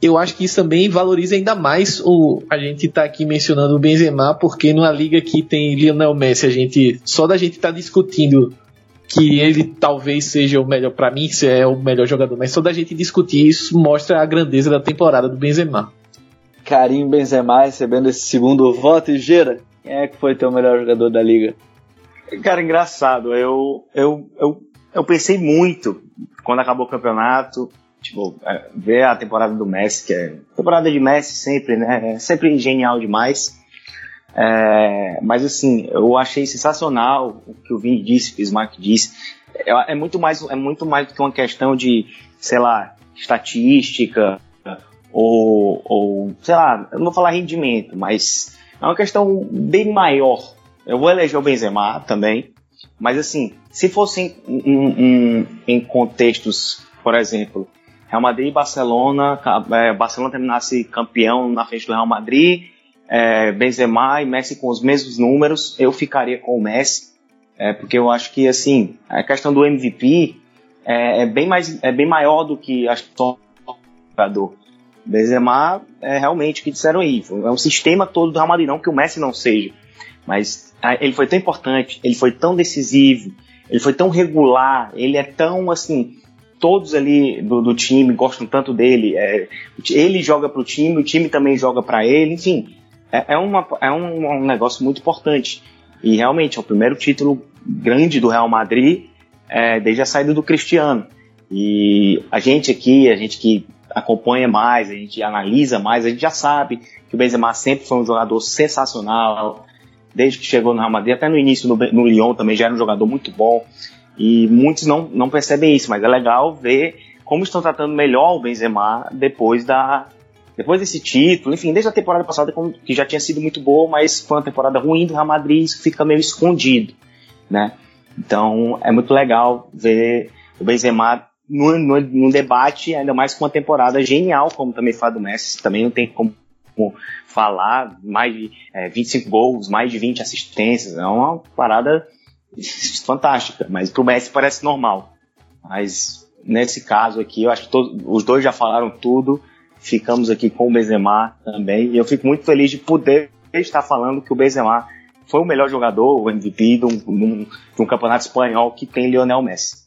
eu acho que isso também valoriza ainda mais o a gente tá aqui mencionando o Benzema, porque numa liga que tem Lionel Messi, a gente só da gente tá discutindo que ele talvez seja o melhor para mim, se é o melhor jogador, mas só da gente discutir isso mostra a grandeza da temporada do Benzema. Karim Benzema recebendo esse segundo voto e Gera, quem é que foi teu melhor jogador da liga? Cara, engraçado, eu eu, eu, eu pensei muito quando acabou o campeonato, tipo, é, ver a temporada do Messi, que é temporada de Messi sempre, né? É sempre genial demais. É, mas assim, eu achei sensacional o que o Vini disse, o que o disse. É, é, muito mais, é muito mais do que uma questão de, sei lá, estatística ou, ou sei lá, eu não vou falar rendimento, mas é uma questão bem maior. Eu vou eleger o Benzema também, mas assim, se fosse em, em, em contextos, por exemplo, Real Madrid e Barcelona, é, Barcelona terminasse campeão na frente do Real Madrid, é, Benzema e Messi com os mesmos números, eu ficaria com o Messi, é, porque eu acho que assim a questão do MVP é, é bem mais é bem maior do que a só jogador. Benzema é realmente o que disseram aí, é um sistema todo do Real Madrid, não que o Messi não seja, mas ele foi tão importante, ele foi tão decisivo, ele foi tão regular, ele é tão assim todos ali do, do time gostam tanto dele. É, ele joga para o time, o time também joga para ele, enfim. É, é, uma, é um, um, negócio muito importante. E realmente é o primeiro título grande do Real Madrid é, desde a saída do Cristiano. E a gente aqui, a gente que acompanha mais, a gente analisa mais, a gente já sabe que o Benzema sempre foi um jogador sensacional, desde que chegou no Real Madrid, até no início no, no Lyon também já era um jogador muito bom. E muitos não, não percebem isso, mas é legal ver como estão tratando melhor o Benzema depois da depois desse título, enfim, desde a temporada passada que já tinha sido muito boa, mas foi uma temporada ruim do Real Madrid, isso fica meio escondido, né? Então é muito legal ver o Benzema no, no, no debate, ainda mais com uma temporada genial, como também fala do Messi, também não tem como falar, mais de é, 25 gols, mais de 20 assistências, é uma parada fantástica, mas pro Messi parece normal. Mas nesse caso aqui, eu acho que todos, os dois já falaram tudo. Ficamos aqui com o Benzema também. E eu fico muito feliz de poder está falando que o Benzema foi o melhor jogador, o MVP de um, de um, de um campeonato espanhol que tem Lionel Messi.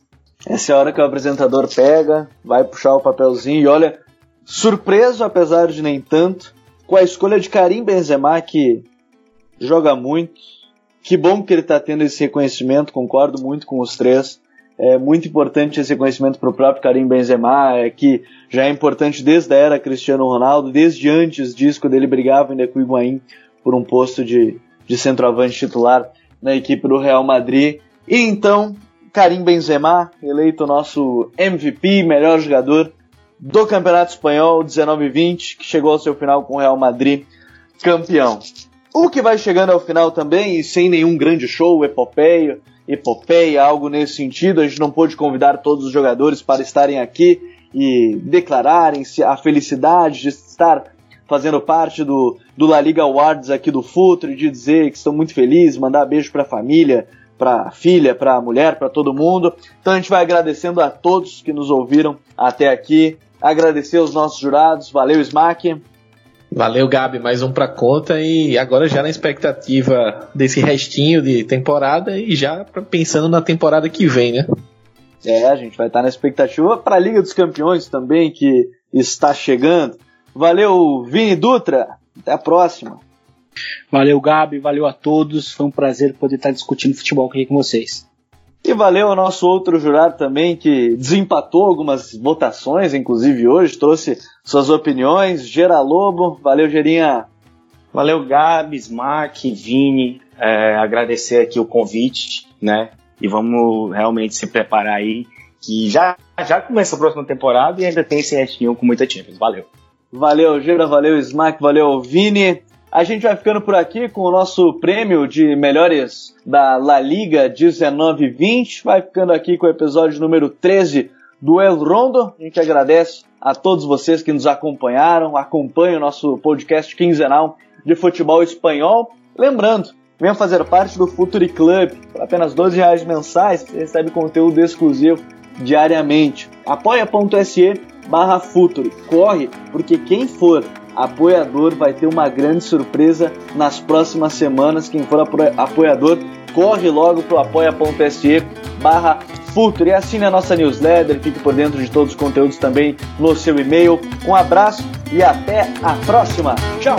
Essa é a hora que o apresentador pega, vai puxar o papelzinho e olha, surpreso apesar de nem tanto, com a escolha de Karim Benzema que joga muito. Que bom que ele está tendo esse reconhecimento, concordo muito com os três. É muito importante esse reconhecimento para o próprio Karim Benzema, é que já é importante desde a era Cristiano Ronaldo, desde antes disso, quando ele brigava ainda com o Higuaín por um posto de, de centroavante titular na equipe do Real Madrid. E então, Karim Benzema, eleito nosso MVP, melhor jogador do Campeonato Espanhol 19-20, que chegou ao seu final com o Real Madrid campeão. O que vai chegando ao final também, e sem nenhum grande show, epopeia, epopeia, algo nesse sentido, a gente não pôde convidar todos os jogadores para estarem aqui e declararem a felicidade de estar fazendo parte do, do La Liga Awards aqui do Futuro, de dizer que estão muito felizes, mandar beijo para a família, para a filha, para a mulher, para todo mundo. Então a gente vai agradecendo a todos que nos ouviram até aqui. Agradecer aos nossos jurados. Valeu, Smack. Valeu, Gabi. Mais um para conta e agora já na expectativa desse restinho de temporada e já pensando na temporada que vem, né? É, a gente vai estar na expectativa para a Liga dos Campeões também, que está chegando. Valeu, Vini Dutra. Até a próxima. Valeu, Gabi, valeu a todos. Foi um prazer poder estar discutindo futebol aqui com vocês. E valeu ao nosso outro jurado também, que desempatou algumas votações, inclusive hoje, trouxe suas opiniões. Gera Lobo, valeu, Gerinha. Valeu, Gabi, Smack, Vini. É, agradecer aqui o convite, né? E vamos realmente se preparar aí, que já, já começa a próxima temporada e ainda tem esse restinho com muita Champions. Valeu. Valeu, Gera, valeu, Smack, valeu, Vini. A gente vai ficando por aqui com o nosso prêmio de melhores da La Liga 19-20. Vai ficando aqui com o episódio número 13 do El Rondo. A gente agradece a todos vocês que nos acompanharam, acompanham o nosso podcast quinzenal de futebol espanhol. Lembrando, venha fazer parte do Futuri Club. Por apenas 12 reais mensais, você recebe conteúdo exclusivo diariamente. apoia.se barra Futuri. Corre, porque quem for apoiador vai ter uma grande surpresa nas próximas semanas. Quem for apoiador, corre logo pro apoia.se barra Futuro e assine a nossa newsletter, fique por dentro de todos os conteúdos também no seu e-mail. Um abraço e até a próxima. Tchau!